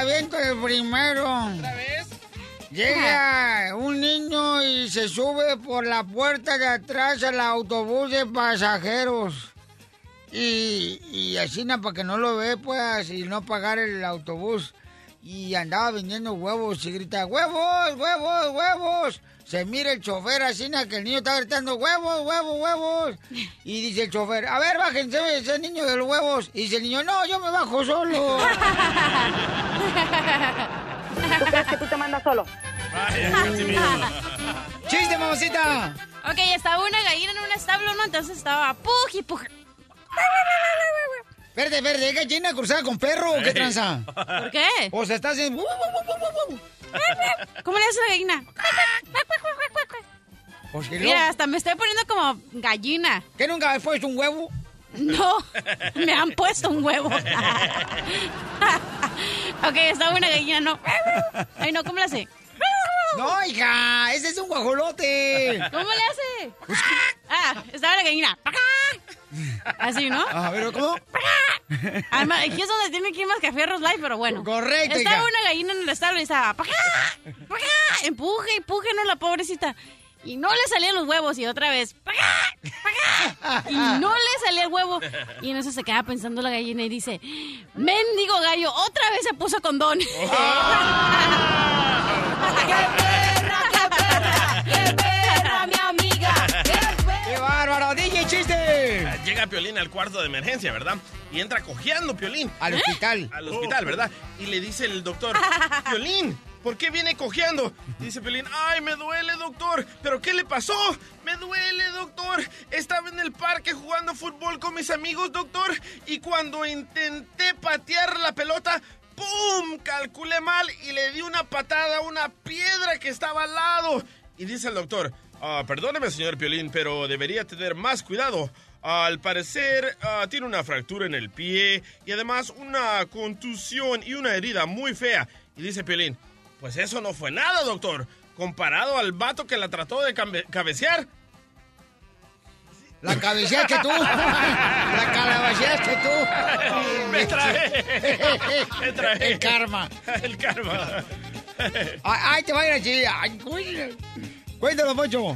aviento el primero! ¿Otra vez? Llega un niño y se sube por la puerta de atrás al autobús de pasajeros. Y, y así para que no lo ve, pues, y no pagar el autobús. Y andaba vendiendo huevos y grita, ¡huevos, huevos, huevos! Se mira el chofer así, na, que el niño está gritando, ¡huevos, huevos, huevos! Y dice el chofer, a ver, bájense ese niño de los huevos. Y dice el niño, no, yo me bajo solo. ¿Tú crees que tú te mandas solo? ¡Chiste, mamacita! Ok, estaba una gallina en un establo, ¿no? Entonces estaba puj y puj. Verde, verde, gallina cruzada con perro, ¿o ¿qué tranza? ¿Por qué? O sea, está haciendo... ¿Cómo le hace la gallina? Pues Mira, hasta me estoy poniendo como gallina. ¿Qué nunca has puesto un huevo? No, me han puesto un huevo. ok, estaba una gallina, no. Ay, no, ¿cómo le hace? No, hija, ese es un guajolote. ¿Cómo le hace? Ah, estaba la gallina. Así, ¿no? A ver, ¿cómo? Además, aquí es donde tiene que ir más cafierros live, pero bueno. Correcto, Estaba hija. una gallina en el establo y estaba... Empuje, empuje, no, la pobrecita. Y no le salían los huevos y otra vez... ¡Pacá! ¡Pacá! Y no le salía el huevo. Y en eso se queda pensando la gallina y dice... ¡Mendigo gallo! Otra vez se puso condón. ¡Qué perra, mi amiga! ¡Qué bárbaro! ¡DJ, chiste! Llega Piolín al cuarto de emergencia, ¿verdad? Y entra cojeando Piolín. Al hospital. Al hospital, ¿verdad? Y le dice el doctor, Piolín, ¿por qué viene cojeando? Dice Piolín, ay, me duele, doctor. ¿Pero qué le pasó? Me duele, doctor. Estaba en el parque jugando fútbol con mis amigos, doctor. Y cuando intenté patear la pelota, ¡pum! Calculé mal y le di una patada a una piedra que estaba al lado. Y dice el doctor, "Ah, perdóneme, señor Piolín, pero debería tener más cuidado. Al parecer, ah, tiene una fractura en el pie y además una contusión y una herida muy fea. Y dice Piolín, pues eso no fue nada, doctor. Comparado al vato que la trató de cabecear. La cabeceaste tú. La calabaceaste tú. Me traje. Me traje. El karma. El karma. Ay, ay, te va a ir así. Ay, cuéntalo. Cuéntalo, Poncho.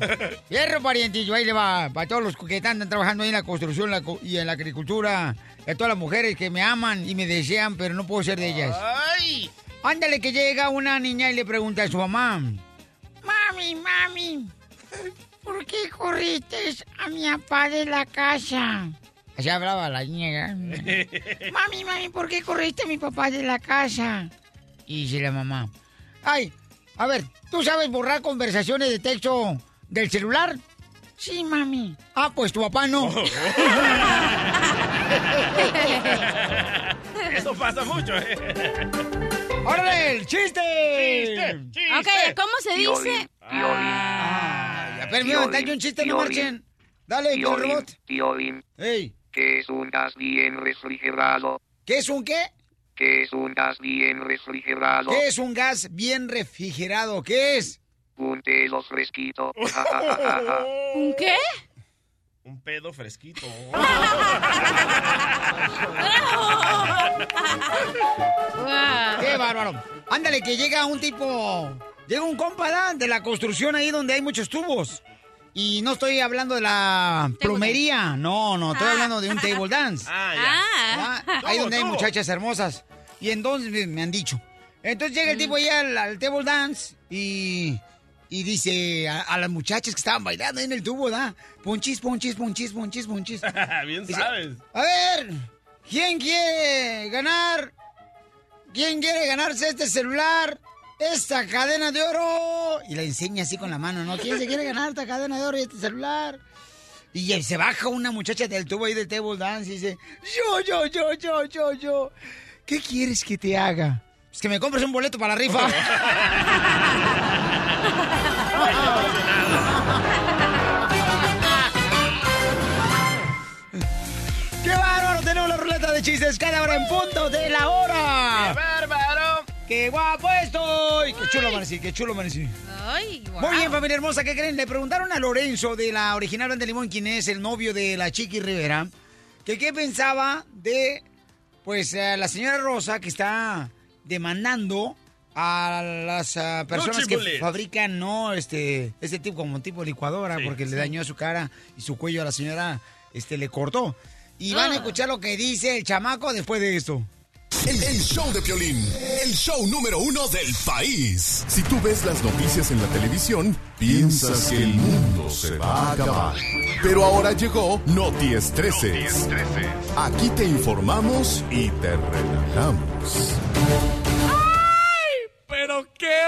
Hierro, parientillo. Ahí le va. Para todos los que están trabajando ahí en la construcción la y en la agricultura. A todas las mujeres que me aman y me desean, pero no puedo ser de ellas. ¡Ay! Ándale, que llega una niña y le pregunta a su mamá. Mami, mami, ¿por qué corriste a mi papá de la casa? Así hablaba la niña. ¿eh? mami, mami, ¿por qué corriste a mi papá de la casa? Y dice la mamá. Ay, a ver, ¿tú sabes borrar conversaciones de texto del celular? Sí, mami. Ah, pues tu papá no. Eso pasa mucho, ¿eh? ¡Órale, el chiste! Ok, ¿cómo se dice? Ay, a ver, me yo un chiste, no Piolín. marchen. Dale, Piolín, robot. Piolín, Ey, ¿qué es un gas bien refrigerado? ¿qué es un qué? ¿Qué es un gas bien refrigerado? ¿Qué es un gas bien refrigerado? ¿Qué es? Un pelo fresquito. ¿Un qué? Un pedo fresquito. Guau. ¡Qué bárbaro! Ándale, que llega un tipo... Llega un compa de la construcción ahí donde hay muchos tubos. Y no estoy hablando de la plomería. No, no, estoy Ah. hablando de un table dance. Ah, ya. Ah. ¿verdad? Ahí ¿Cómo, donde hay muchachas hermosas. Y entonces me, me han dicho. Entonces llega el tipo ahí al, al table dance y, y dice a, a las muchachas que estaban bailando ahí en el tubo, ¿da? Punchis, punchis, punchis, punchis, punchis. Bien Dice, sabes. A ver, ¿quién quiere ganar? ¿Quién quiere ganarse este celular? Esta cadena de oro. Y la enseña así con la mano, ¿no? ¿Quién se quiere ganar esta cadena de oro y este celular? Y se baja una muchacha del tubo ahí del table dance y dice, yo, yo, yo, yo, yo, yo. ¿Qué quieres que te haga? Pues que me compres un boleto para la rifa. ¡Qué bárbaro! Tenemos la ruleta de chistes cada hora en punto de la hora. ¡Qué bárbaro! ¡Qué guapo estoy! ¡Qué chulo amanecí! ¡Qué chulo amanecí! Ay. Muy bien, familia hermosa, ¿qué creen? Le preguntaron a Lorenzo de la original de Limón, quien es el novio de la Chiqui Rivera, que qué pensaba de, pues, eh, la señora Rosa que está demandando a las ah, personas que fabrican, no, este, este tipo como tipo licuadora, Sí, porque le dañó su cara y su cuello a la señora, este, le cortó. Y van a Ah. escuchar lo que dice el chamaco después de esto. El, el show de Piolín, el show número uno del país. Si tú ves las noticias en la televisión, piensas que el mundo se va a acabar. Pero ahora llegó Noti Estreses. Aquí te informamos y te relajamos. ¡Pero qué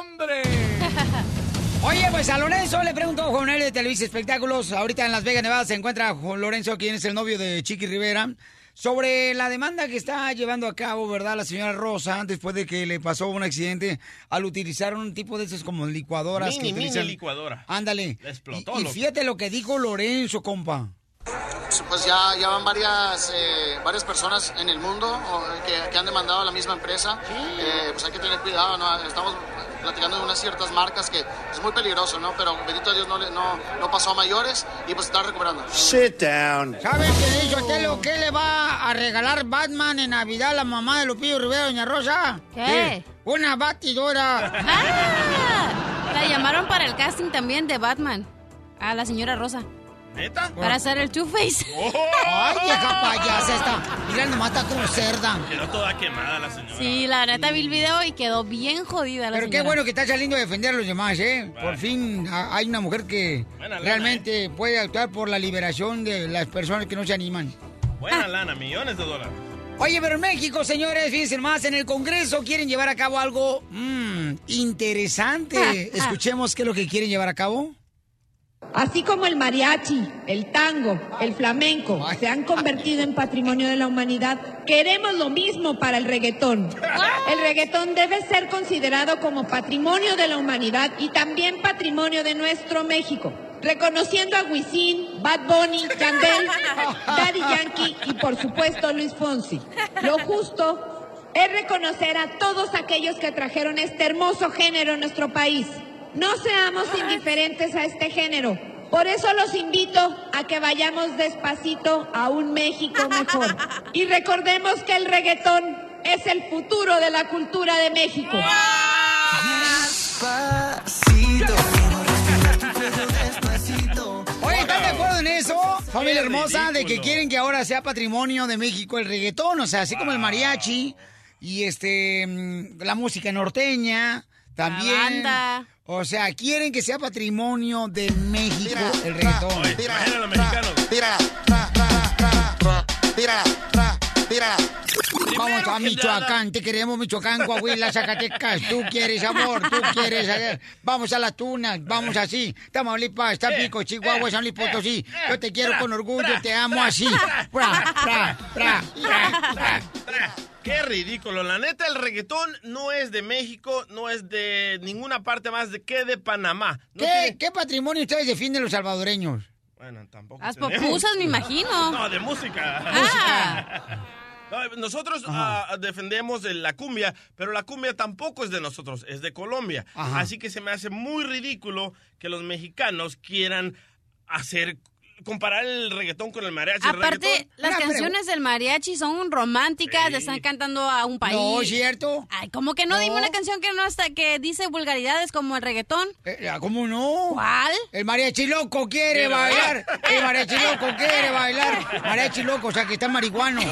hombre! Oye, pues a Lorenzo le preguntó a Juan de Televisa Espectáculos. Ahorita en Las Vegas, Nevada, se encuentra Juan Lorenzo, quien es el novio de Chiqui Rivera, sobre la demanda que está llevando a cabo, ¿verdad? La señora Rosa, después de que le pasó un accidente al utilizar un tipo de esas como licuadoras Mini, que mini licuadora. Ándale. Le explotó, Y, y fíjate lo que dijo Lorenzo, compa. Pues ya, ya van varias, eh, varias personas en el mundo que, que han demandado a la misma empresa. Eh, pues hay que tener cuidado, ¿no? Estamos platicando de unas ciertas marcas que es muy peligroso, ¿no? Pero bendito Dios no, le- no, no pasó a mayores y pues está recuperando. Sit down. ¿Sabes qué dijo Telo? ¿Qué le va a regalar Batman en Navidad a la mamá de Lupillo Rivera, doña Rosa? ¿Qué? Una batidora. Ah, la llamaron para el casting también de Batman. A la señora Rosa. ¿Neta? Para hacer el Two-Face. Ay, vieja payasa esta. Mira, nomás está como cerda. Quedó toda quemada la señora. Sí, la neta vi el video y quedó bien jodida la Pero qué señora. bueno que está saliendo a defender a los demás, ¿eh? Vale. Por fin hay una mujer que Buena lana, realmente puede actuar por la liberación de las personas que no se animan. Buena lana, millones de dólares. Oye, pero en México, señores, fíjense más, en el Congreso quieren llevar a cabo algo mm, interesante. Escuchemos qué es lo que quieren llevar a cabo. Así como el mariachi, el tango, el flamenco se han convertido en patrimonio de la humanidad, queremos lo mismo para el reggaetón. El reggaetón debe ser considerado como patrimonio de la humanidad y también patrimonio de nuestro México, reconociendo a Wisin, Bad Bunny, Yandel, Daddy Yankee y por supuesto Luis Fonsi. Lo justo es reconocer a todos aquellos que trajeron este hermoso género a nuestro país. No seamos indiferentes a este género. Por eso los invito a que vayamos despacito a un México mejor. Y recordemos que el reggaetón es el futuro de la cultura de México. Oye, ¿están de acuerdo en eso? Familia hermosa, de que quieren que ahora sea patrimonio de México el reggaetón, o sea, así como el mariachi y este mm, la música norteña también. banda. O sea, quieren que sea patrimonio de México el reggaetón. Oye, imagina a los mexicanos. Vamos a Michoacán, te queremos Michoacán, Coahuila, Zacatecas, tú quieres amor, tú quieres, eh, vamos a las tunas, vamos así, Tamaulipas, Tampico, Chihuahua, San Luis Potosí, yo te quiero con orgullo, te amo así, Pra, pra, pra, pra, pra. Qué ridículo. La neta, el reggaetón no es de México, no es de ninguna parte más de que de Panamá. No ¿Qué, tiene- ¿Qué patrimonio ustedes defienden los salvadoreños? Bueno, tampoco. Las tenemos. popusas, me imagino. No, de música. Ah. No, nosotros ah, defendemos la cumbia, pero la cumbia tampoco es de nosotros, es de Colombia. Ajá. Así que se me hace muy ridículo que los mexicanos quieran hacer comparar el reggaetón con el mariachi. El Aparte, reggaetón- las Una canciones del mariachi son románticas, Sí. le están cantando a un país. No, ¿cierto? Ay, como que no, No. dime una canción que no hasta que dice vulgaridades como el reggaetón. Eh, ¿Cómo no? ¿Cuál? El mariachi loco quiere Quiere bailar. El mariachi loco quiere bailar. Mariachi loco, o sea que está marihuano.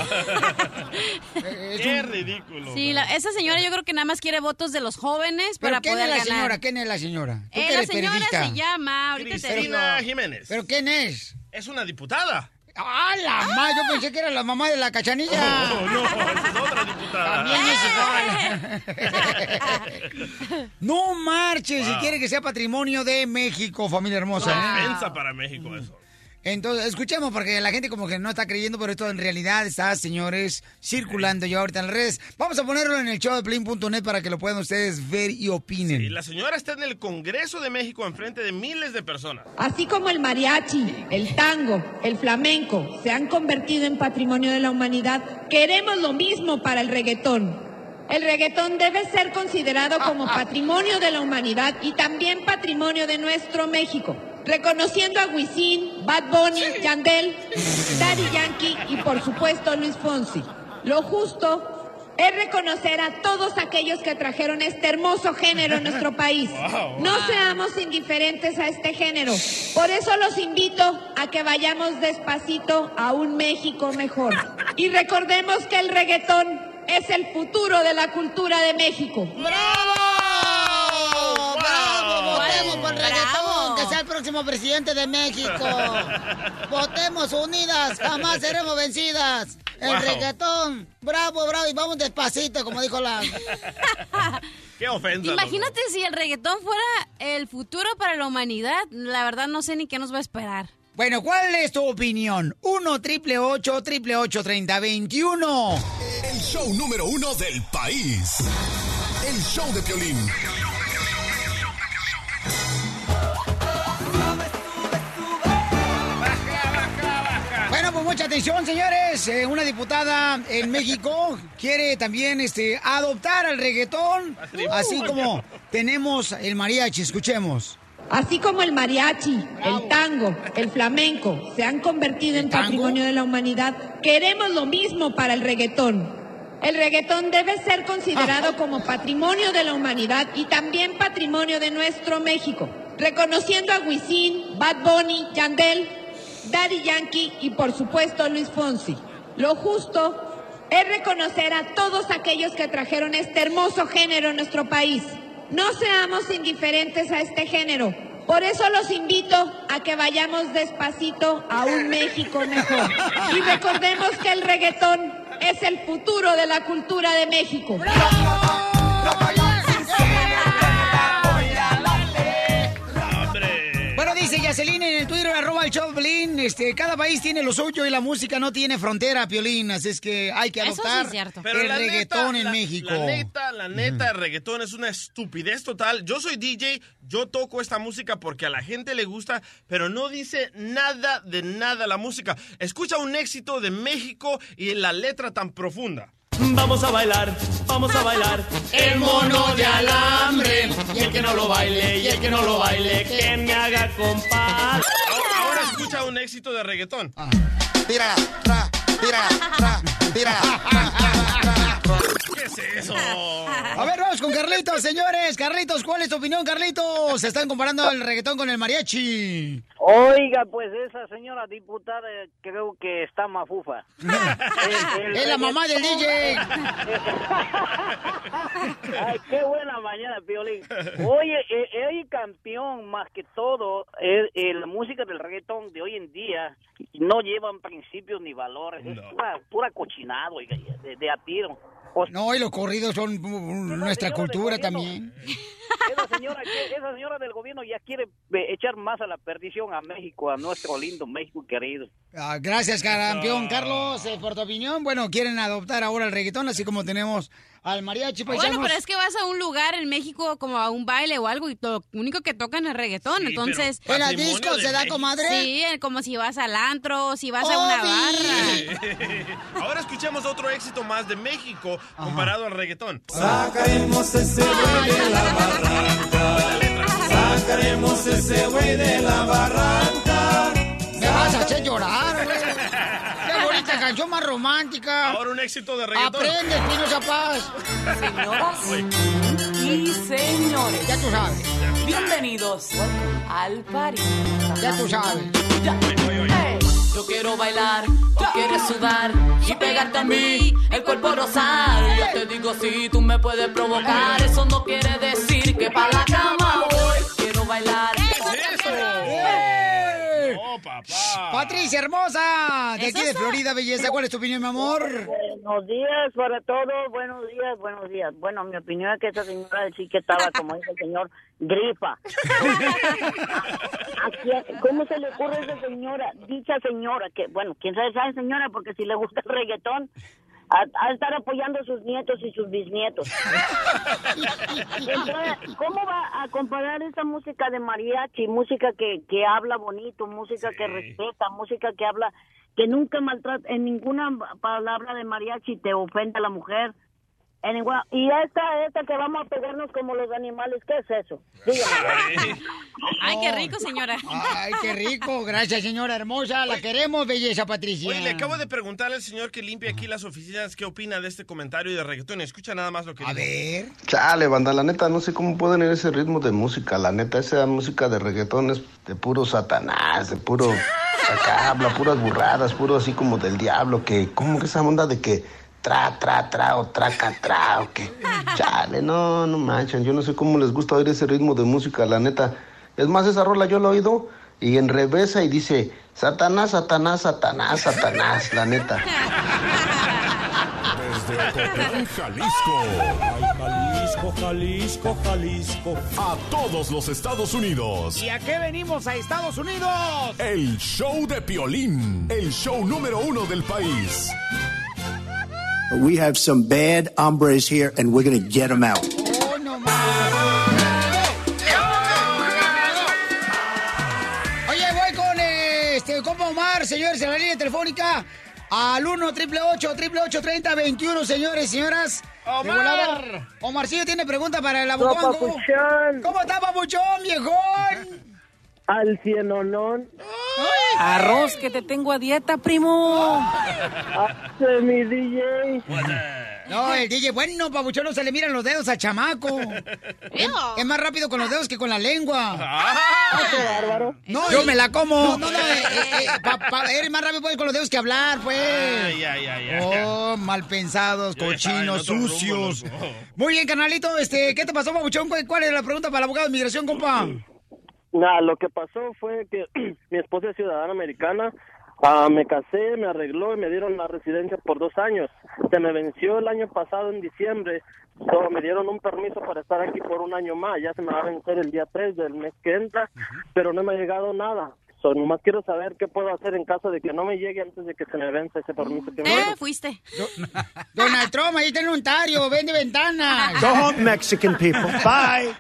Eh, es Qué un- ridículo. Sí, la- esa señora yo creo que nada más quiere votos de los jóvenes ¿Pero para quién poder es la ganar. señora? ¿Quién es la señora? Tú Eh, la señora periodista. se llama, ahorita te digo. Cristina Jiménez. ¿Pero quién es? Es una diputada. ¡Ah, la mamá! Yo pensé que era la mamá de la cachanilla. Oh, no, esa es otra diputada. También es igual. no marches si quiere que sea patrimonio de México, familia hermosa. ¿eh? Ofensa para México eso. Entonces, escuchemos porque la gente como que no está creyendo, pero esto en realidad está, señores, circulando ya ahorita en las redes. Vamos a ponerlo en el show de Plin.net para que lo puedan ustedes ver y opinen. Y la señora está en el Congreso de México enfrente de miles de personas. Así como el mariachi, el tango, el flamenco se han convertido en patrimonio de la humanidad, queremos lo mismo para el reggaetón. El reggaetón debe ser considerado como patrimonio de la humanidad y también patrimonio de nuestro México, reconociendo a Wisin, Bad Bunny, Yandel, Daddy Yankee y por supuesto Luis Fonsi. Lo justo es reconocer a todos aquellos que trajeron este hermoso género a nuestro país. No seamos indiferentes a este género. Por eso los invito a que vayamos despacito a un México mejor. Y recordemos que el reggaetón es el futuro de la cultura de México. ¡Bravo! ¡Bravo! Votemos por el reggaetón, que sea el próximo presidente de México. Votemos unidas, jamás seremos vencidas. El Wow. reggaetón, bravo, bravo, y vamos despacito, como dijo la... Qué ofensa. Imagínate si el reggaetón fuera el futuro para la humanidad. La verdad no sé ni qué nos va a esperar. Bueno, ¿cuál es tu opinión? 1 triple 8 triple 8 30 21. El show número uno del país. El show de Piolín. Pues mucha atención, señores. Eh, una diputada en México quiere también este, adoptar al reggaetón, así como tenemos el mariachi. Escuchemos. Así como el mariachi, el tango, el flamenco se han convertido en patrimonio de la humanidad, queremos lo mismo para el reggaetón. El reggaetón debe ser considerado como patrimonio de la humanidad y también patrimonio de nuestro México, reconociendo a Wisin, Bad Bunny, Yandel, Daddy Yankee y por supuesto Luis Fonsi. Lo justo es reconocer a todos aquellos que trajeron este hermoso género a nuestro país. No seamos indiferentes a este género. Por eso los invito a que vayamos despacito a un México mejor. Y recordemos que el reggaetón es el futuro de la cultura de México. Bueno, dice Yacelina en el Twitter, arroba el show, Piolín, este, cada país tiene lo suyo y la música no tiene frontera, Piolín, así es que hay que Eso sí es adoptar cierto. Pero el reggaetón neta, en la- México. La neta, la neta, el reggaetón es una estupidez total. Yo soy DJ, yo toco esta música porque a la gente le gusta, pero no dice nada de nada la música. Escucha un éxito de México y la letra tan profunda. Vamos a bailar, vamos a bailar. El mono de alambre. Y el que no lo baile, y el que no lo baile, que me haga compás. Ahora, escucha un éxito de reggaetón. Tira, tra, tira, tra, tira. ¿Qué es eso? A ver, vamos con Carlitos, señores. Carlitos, ¿cuál es tu opinión, Carlitos? Se están comparando el reggaetón con el mariachi. Oiga, pues esa señora diputada creo que está mafufa. El- el Es la mamá del DJ. Ay, qué buena mañana, Piolín. Oye, eh, el campeón más que todo, es eh, la música del reggaetón de hoy en día no llevan principios ni valores, es pura, pura cochinado, oiga, de, de a tiro. No, y los corridos son mm, nuestra cultura también. Esa señora, esa señora del gobierno ya quiere eh, echar más a la perdición a México, a nuestro lindo México querido. Ah, gracias, campeón Carlos, eh, por tu opinión. Bueno, quieren adoptar ahora el reggaetón, así como tenemos al mariachi. paisanos. Bueno, pero es que vas a un lugar en México como a un baile o algo y lo único que tocan es reggaetón, Sí, entonces... ¿En patrimonio disco se da, comadre? Sí, eh, como si vas al antro, si vas a una barra. Ahora escuchemos otro éxito más de México comparado al reggaetón. Sacaremos ese güey de la barranca. Sacaremos ese güey de la barranca. Me vas a hacer llorar, güey. Canción más romántica. Ahora un éxito de reggaetón. Aprende, Espinosa Paz. Señoras y señores. Ya tú sabes. Bienvenidos al party. Ya tú sabes. Hey, Yo quiero bailar, tú quieres sudar y pegarte a mí, el cuerpo rosar. Yo te digo si tú me puedes provocar, eso no quiere decir que para la cama voy. Quiero bailar. ¡Eh! Oh, papá. Patricia hermosa, de aquí ¿Es de? Florida, belleza. ¿Cuál es tu opinión, mi amor? Buenos días para todos, buenos días, buenos días. Bueno, mi opinión es que esa señora sí que estaba, como dice el señor, gripa. ¿A quién- ¿Cómo se le ocurre a esa señora, dicha señora, que, bueno, quién sabe esa señora, porque si le gusta el reggaetón, a, a estar apoyando a sus nietos y sus bisnietos. Entonces, ¿cómo va a comparar esa música de mariachi, música que, que habla bonito, música que respeta, música que habla, que nunca maltrata, en ninguna palabra de mariachi te ofende a la mujer? En y esta, esta que vamos a pegarnos como los animales, ¿qué es eso? Dígame. Ay, qué rico, señora. Ay, qué rico. Gracias, señora hermosa. La queremos, belleza Patricia. Oye, le acabo de preguntar al señor que limpia aquí las oficinas qué opina de este comentario de reggaetón. Escucha nada más lo que A ver. Chale, banda, la neta, no sé cómo pueden ir ese ritmo de música. La neta, esa música de reggaetón es de puro satanás, de puro. Acá habla puras burradas, puro así como del diablo. Que, ¿cómo que esa onda de que tra, tra, tra o traca, tra o qué? Chale, no, no manchen. Yo no sé cómo les gusta oír ese ritmo de música, la neta. Es más, esa rola yo la he oído y en revesa y dice: Satanás, Satanás, Satanás, Satanás, la neta. Desde Ocotlán, Jalisco. Jalisco, Jalisco, Jalisco. A todos los Estados Unidos. ¿Y a qué venimos a Estados Unidos? El show de Piolín. El show número uno del país. We have some bad hombres here, and we're going to get them out. Oh, no Oye, voy con este compa Omar, señores, en la línea telefónica al 1 888 30 21 señores y señoras. Omar. Omarcillo tiene pregunta para el abogado. No. ¿Cómo está, papuchón, viejón? Al cienonón. Arroz que te tengo a dieta, primo. Hace mi DJ. No, el DJ, bueno, papuchón, no se le miran los dedos al chamaco. es, es más rápido con los dedos que con la lengua. qué bárbaro. No, yo me la como. No, no, eh, eh, eh, pa- pa- eres más rápido pues, con los dedos que hablar, pues. Ay, ay, ay, ay. Oh, mal pensados, cochinos, rumbo, sucios. Muy bien, carnalito, este, ¿qué te pasó, papuchón? ¿Cuál cuál es la pregunta para el abogado de migración, compa? Nada, lo que pasó fue que mi esposa es ciudadana americana. ah, me casé, me arregló y me dieron la residencia por dos años. Se me venció el año pasado en diciembre. So, me dieron un permiso para estar aquí por un año más. Ya se me va a vencer el día 3 del mes que entra, pero no me ha llegado nada. So, nomás quiero saber qué puedo hacer en caso de que no me llegue antes de que se me vence ese permiso que me. Eh, fuiste. Donald Trump, ahí está en Ontario, vende ventanas. Go home, Mexican people. Bye.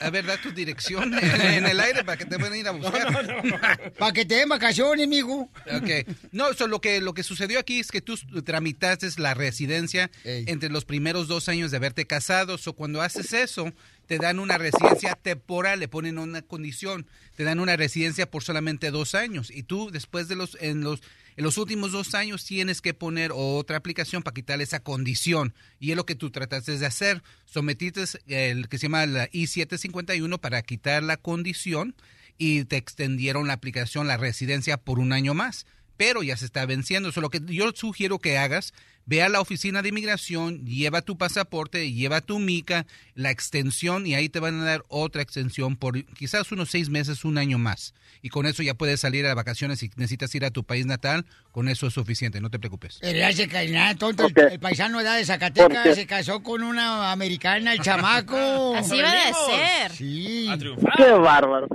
A ver, da tu dirección en, en el aire para que te puedan ir a buscar. Para que te den vacaciones, amigo. Ok. No, so, lo, que, lo que sucedió aquí es que tú tramitaste la residencia entre los primeros dos años de haberte casado. So, cuando haces eso, te dan una residencia temporal, le ponen una condición. Te dan una residencia por solamente dos años. Y tú, después de los, en los, en los últimos dos años, tienes que poner otra aplicación para quitarle esa condición. Y es lo que tú trataste de hacer. Sometiste el que se llama la I-751 para quitar la condición y te extendieron la aplicación, la residencia por un año más. Pero ya se está venciendo. Eso lo que yo sugiero que hagas, ve a la oficina de inmigración, lleva tu pasaporte, lleva tu mica, la extensión y ahí te van a dar otra extensión por quizás unos seis meses, un año más. Y con eso ya puedes salir a vacaciones si necesitas ir a tu país natal, con eso es suficiente, no te preocupes. Pero ya se nada, tonto, el- el, paisano de edad de Zacatecas se casó con una americana, el chamaco. Así va de ser. Sí. Qué bárbaro.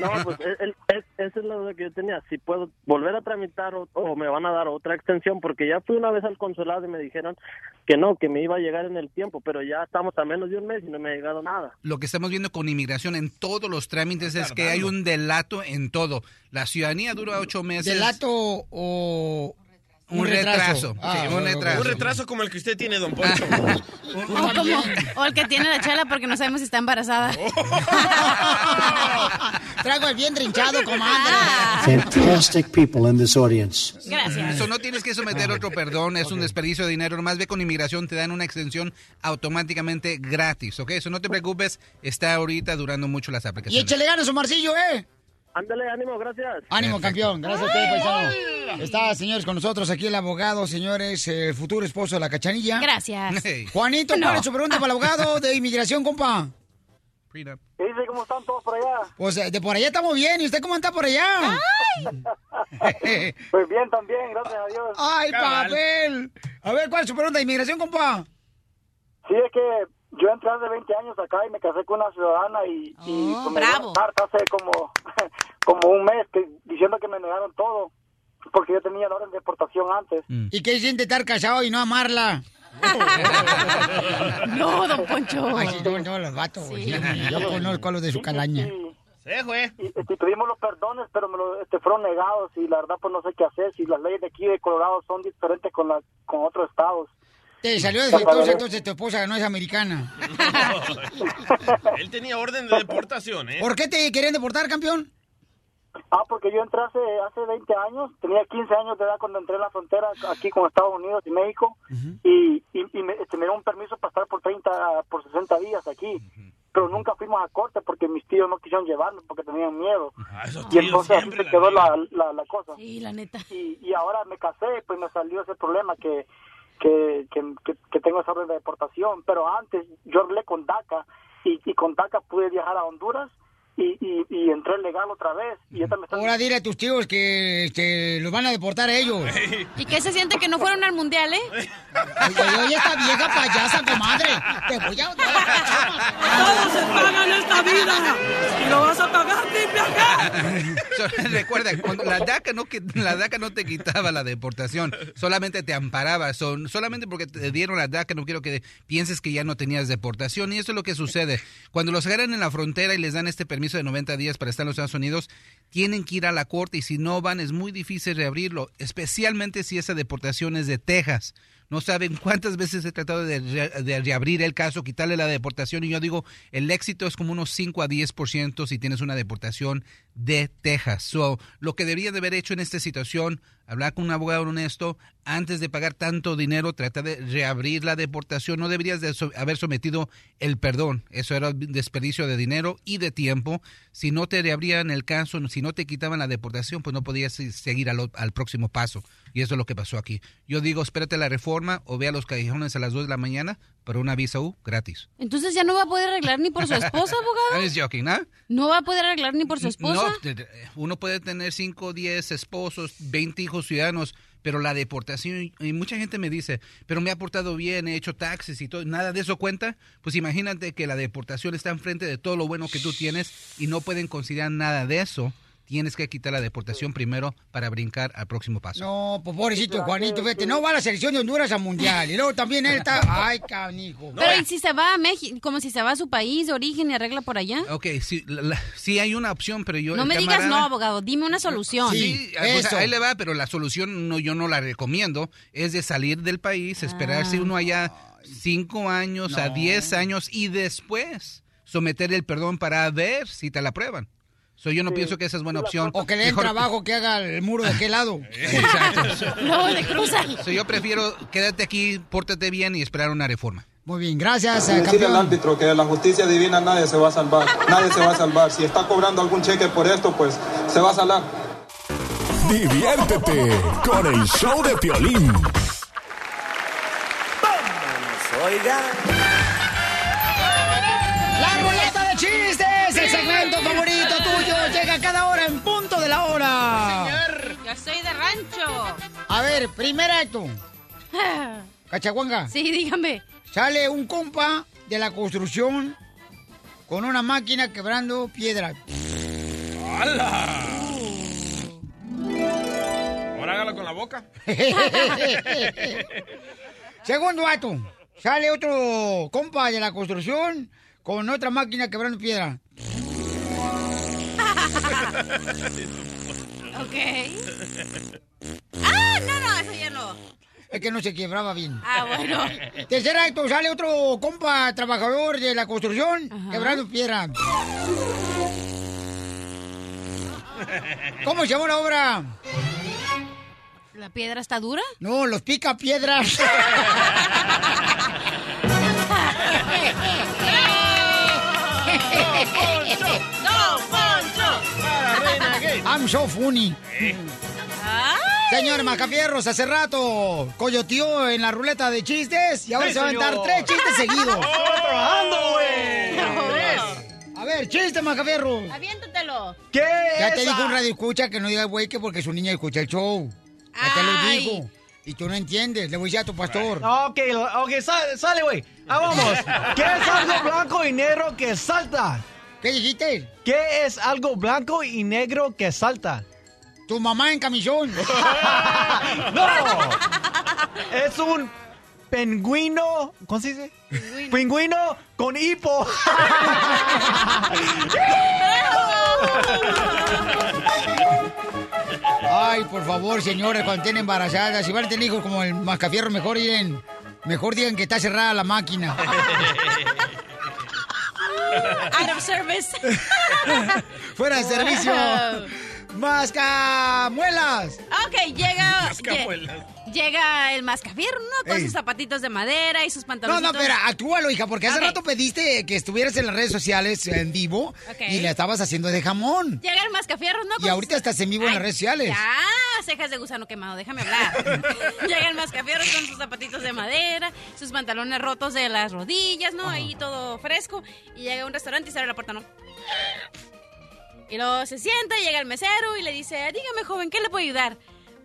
No, pues el- el- esa es la duda que yo tenía. Si puedo volver a tramitar o, o me van a dar otra extensión, porque ya fui una vez al consulado y me dijeron que no, que me iba a llegar en el tiempo, pero ya estamos a menos de un mes y no me ha llegado nada. Lo que estamos viendo con inmigración en todos los trámites es que hay un delato en todo. La ciudadanía dura ocho meses. ¿Delato o Un retraso. Ah, Sí, un retraso. Un retraso como el que usted tiene, don Poncho. O, como- o el que tiene la chela porque no sabemos si está embarazada. Traigo el bien hinchado, comadre. Fantastic people in this audience. Gracias. Eso no tienes que someter otro perdón, es un desperdicio de dinero. Nomás ve con inmigración, te dan una extensión automáticamente gratis, ¿ok? Eso no te preocupes, está ahorita durando mucho las Y aplicaciones. échale ganas, Omarcillo, ¿eh? Ándale, ánimo, gracias. Ánimo, campeón. Gracias a usted, paisano. Está, señores, con nosotros aquí el abogado, señores, el futuro esposo de la cachanilla. Gracias. Juanito, ¿cuál es su pregunta para el abogado de inmigración, compa? ¿Qué dice? ¿Cómo están todos por allá? Pues eh, de por allá estamos bien. ¿Y usted cómo está por allá? Pues bien también, gracias a Dios. ¡Ay, papel! A ver, ¿cuál es su pregunta de inmigración, compa? Sí, es que yo entré hace 20 años acá y me casé con una ciudadana y, y Oh, pues, me bravo. carta hace como, como un mes que, diciendo que me negaron todo porque yo tenía la orden de deportación antes. ¿Y qué siente estar casado y no amarla? No, don Poncho. Ay, sí, no, no, los vatos, güey. Yo conozco a los de su calaña. Se fue. Y, este, pedimos los perdones, pero me lo, este, fueron negados y la verdad pues no sé qué hacer si las leyes de aquí de Colorado son diferentes con, la, con otros estados. Te salió defectuosa, entonces tu esposa no es americana. Él tenía orden de deportación, ¿eh? ¿Por qué te querían deportar, campeón? Ah, porque yo entré hace, hace 20 años, tenía 15 años de edad cuando entré en la frontera aquí con Estados Unidos y México y, y, y me, este, me dieron un permiso para estar por 30, por 60 días aquí. Pero nunca fuimos a corte porque mis tíos no quisieron llevarme porque tenían miedo. y entonces así se quedó la, la, la cosa. Sí, la neta. Y, y ahora me casé, pues me salió ese problema que, que, que, que, que tengo esa orden de deportación. Pero antes yo hablé con DACA y, y con DACA pude viajar a Honduras y, y, y entré legal otra vez. Y esta me están Ahora dile a tus tíos que este, los van a deportar a ellos. ¿Y qué se siente que no fueron al mundial, eh? Oye, oye, esta vieja payasa, comadre. Te voy a... Todo se paga en esta vida. Y lo vas a pagar, So- Recuerda, cuando la DACA no que- la DACA no te quitaba la deportación, solamente te amparaba. Son, solamente porque te dieron la DACA no quiero que pienses que ya no tenías deportación. Y eso es lo que sucede. Cuando los agarran en la frontera y les dan este permiso de 90 días para estar en los Estados Unidos, tienen que ir a la corte y si no van es muy difícil reabrirlo, especialmente si esa deportación es de Texas. No saben cuántas veces he tratado de, de reabrir el caso, quitarle la deportación y yo digo, el éxito es como unos 5 a 10% si tienes una deportación de Texas. So, lo que debería de haber hecho en esta situación, hablar con un abogado honesto, antes de pagar tanto dinero, tratar de reabrir la deportación. No deberías de haber sometido el perdón. Eso era un desperdicio de dinero y de tiempo. Si no te reabrían el caso, si no te quitaban la deportación, pues no podías se- seguir al, al próximo paso. Y eso es lo que pasó aquí. Yo digo, espérate la reforma o ve a los callejones a las 2 de la mañana para una visa U gratis. Entonces ya no va a poder arreglar ni por su esposa, abogado. I'm joking, ¿no? No va a poder arreglar ni por su esposa. No, uno puede tener 5, 10 esposos, 20 hijos ciudadanos, pero la deportación, y mucha gente me dice, pero me ha portado bien, he hecho taxes y todo, nada de eso cuenta. Pues imagínate que la deportación está enfrente de todo lo bueno que tú tienes y no pueden considerar nada de eso. Tienes que quitar la deportación primero para brincar al próximo paso. No, pues pobrecito Juanito, fíjate, no va a la selección de Honduras al mundial. Y luego también él está. Ay, canijo. Pero ¿y si se va a México, como si se va a su país de origen y arregla por allá? Ok, sí, la- la- sí hay una opción, pero yo... No me digas no, abogado, dime una solución. Sí, pues ahí le va, pero la solución no, yo no la recomiendo. Es de salir del país, esperarse uno allá cinco años a diez años y después someter el perdón para ver si te la aprueban. So, yo no pienso que esa es buena opción. O que le den Mejor- trabajo que haga el muro de aquel lado. Exacto. No, de cruza. So, yo prefiero quédate aquí, pórtate bien y esperar una reforma. Muy bien, gracias, eh, Decirle al campeón. árbitro que de la justicia divina nadie se va a salvar, nadie se va a salvar. Si está cobrando algún cheque por esto, pues se va a salar. Diviértete con el show de Piolín. La ruleta de chistes, segmento favorito tuyo, llega cada hora en punto de la hora. Señor, yo soy de rancho. A ver, primer acto. Cachaguanga. Sí, dígame. Sale un compa de la construcción con una máquina quebrando piedra. ¡Hala! Ahora hágalo con la boca. Segundo acto. Sale otro compa de la construcción con otra máquina quebrando piedra. Ok. Ah, no, no, eso ya no. Es que no se quebraba bien. Ah, bueno. Tercer acto, sale otro compa trabajador de la construcción quebrando piedra. ¿Cómo se llama la obra? ¿La piedra está dura? No, los pica piedras. I'm so funny. Señor Macafierros, hace rato coyoteó en la ruleta de chistes y ahora Sí, se va a aventar señor. tres chistes seguidos. ¡Oh, trabajando, güey! A ver, chiste, Macafierros. Aviéntatelo. Ya te dijo un radio escucha que no diga güey que porque su niña escucha el show. Ya te lo dijo. Y tú no entiendes, le voy a decir a tu pastor. Ok, ok, sale, sale, güey. Ah, vamos. ¿Qué es algo blanco y negro que salta? ¿Qué dijiste? ¿Qué es algo blanco y negro que salta? Tu mamá en camisón. ¡No! Es un pingüino. ¿Cómo se dice? Pingüino, con hipo. Ay, por favor, señores, cuando tienen embarazadas, si van a tener hijos como el mascafierro, mejor digan, mejor digan que está cerrada la máquina. Out of service. Fuera de servicio. Mascamuelas. Ok, llega. Mascamuelas. lle- Llega el mascafierro, ¿no? Con Ey. sus zapatitos de madera y sus No, pantalones. no, espera, actúalo, hija, porque hace rato pediste que estuvieras en las redes sociales en vivo Ok. y la estabas haciendo de jamón. Llega el mascafierro, ¿no? Y ahorita estás en vivo en las redes sociales. Ya, cejas de gusano quemado, déjame hablar. Llega el mascafierro con sus zapatitos de madera, sus pantalones rotos de las rodillas, ¿no? Ahí todo fresco. Y llega a un restaurante y se abre la puerta, ¿no? Y luego se sienta, llega el mesero y le dice, dígame, joven, ¿qué le puedo ayudar?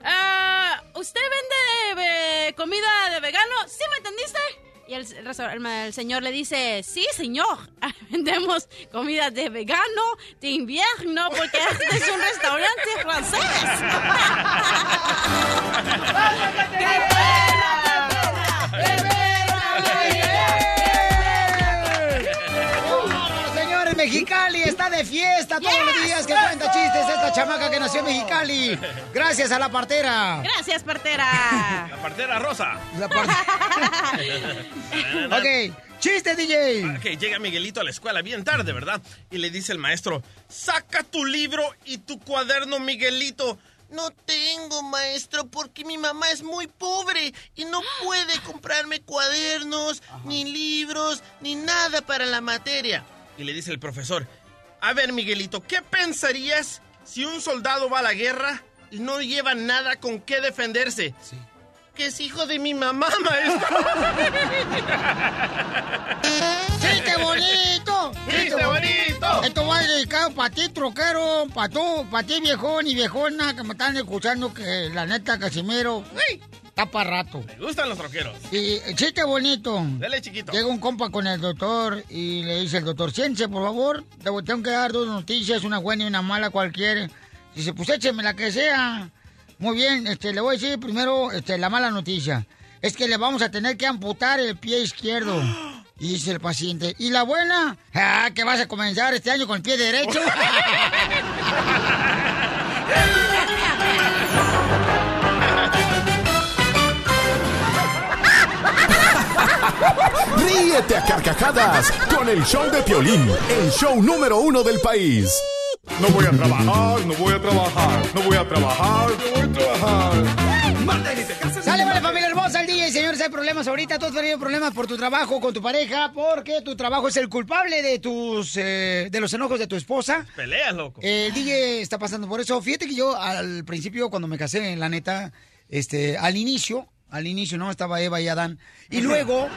Ah, ¿Usted vende eh, comida de vegano? ¿Sí me entendiste? Y el, señor le dice, sí, señor, vendemos comida de vegano, de invierno, porque este es un restaurante francés. ¡Oh, Mexicali está de fiesta todos los días que cuenta chistes esta chamaca que nació en Mexicali. Gracias a la partera. Gracias, partera. La partera rosa. La Ok, chiste, DJ. Ok, llega Miguelito a la escuela bien tarde, ¿verdad? Y le dice el maestro, saca tu libro y tu cuaderno, Miguelito. No tengo, maestro, porque mi mamá es muy pobre y no puede comprarme cuadernos, ni libros, ni nada para la materia. Y le dice el profesor, a ver, Miguelito, ¿qué pensarías si un soldado va a la guerra y no lleva nada con qué defenderse? Que es hijo de mi mamá, maestro. ¡Chiste bonito! ¡Chiste bonito! Esto va dedicado para ti, troquero, para tú, para ti, viejón y viejona, que me están escuchando, que la neta, Casimiro, está para rato. Me gustan los troqueros. Y eh, chiste bonito. Dale, chiquito. Llega un compa con el doctor y le dice el doctor, siéntese, por favor, te tengo que dar dos noticias, una buena y una mala cualquiera. Dice, pues écheme la que sea. Muy bien, este, le voy a decir primero este, la mala noticia. Es que le vamos a tener que amputar el pie izquierdo. Y dice el paciente, ¿y la buena? Ah, que vas a comenzar este año con el pie derecho. Ríete a carcajadas con el show de Piolín, el show número uno del país. No voy a trabajar, no voy a trabajar, no voy a trabajar, no voy a trabajar. Sale, vale, familia hermosa, el día, señores, hay problemas ahorita, todos tenido problemas por tu trabajo con tu pareja, porque tu trabajo es el culpable de tus, eh, de los enojos de tu esposa. Peleas, loco. El DJ está pasando por eso. Fíjate que yo al principio, cuando me casé, la neta, este, al inicio, al inicio, ¿no? Estaba Eva y Adán. Y luego,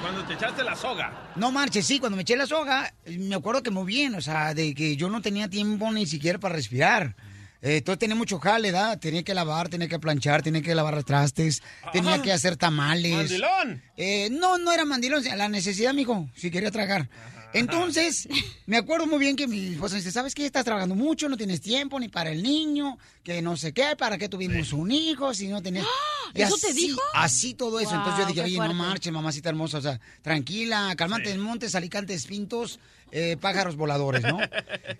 Cuando te echaste la soga. no marches, sí, cuando me eché la soga, me acuerdo que muy bien, o sea, de que yo no tenía tiempo ni siquiera para respirar. Eh, entonces tenía mucho jale, ¿verdad? Tenía que lavar, tenía que planchar, tenía que lavar trastes, tenía que hacer tamales. ¡Mandilón! Eh, no, no era mandilón, la necesidad, mijo, si quería tragar. Entonces, me acuerdo muy bien que mi esposa me dice, ¿sabes qué? Estás trabajando mucho, no tienes tiempo ni para el niño, que no sé qué, para qué tuvimos un hijo, si no tenías... Y ¿Eso te así- dijo? Así todo eso. Entonces yo dije, oye, no marches, mamacita hermosa, o sea, tranquila, calmante en montes, alicantes, pintos, eh, pájaros voladores, ¿no?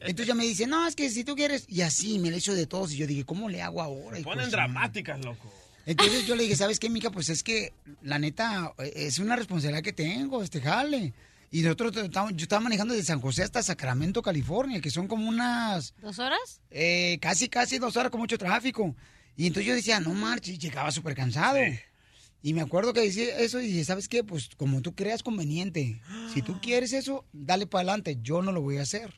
Entonces ya me dice, no, es que si tú quieres, y así me le echo de todos, y yo dije, ¿cómo le hago ahora? hijo de Ponen dramáticas, loco. Entonces yo le dije, ¿sabes qué, mica? Pues es que, la neta, eh, es una responsabilidad que tengo, este jale. Y nosotros, estamos- yo estaba manejando de San José hasta Sacramento, California, que son como unas, ¿Dos horas? eh, casi, casi dos horas con mucho tráfico. Y entonces yo decía, no marches, llegaba súper cansado. Y me acuerdo que decía eso y dije, ¿sabes qué? Pues como tú creas conveniente. Si tú quieres eso, dale para adelante. Yo no lo voy a hacer.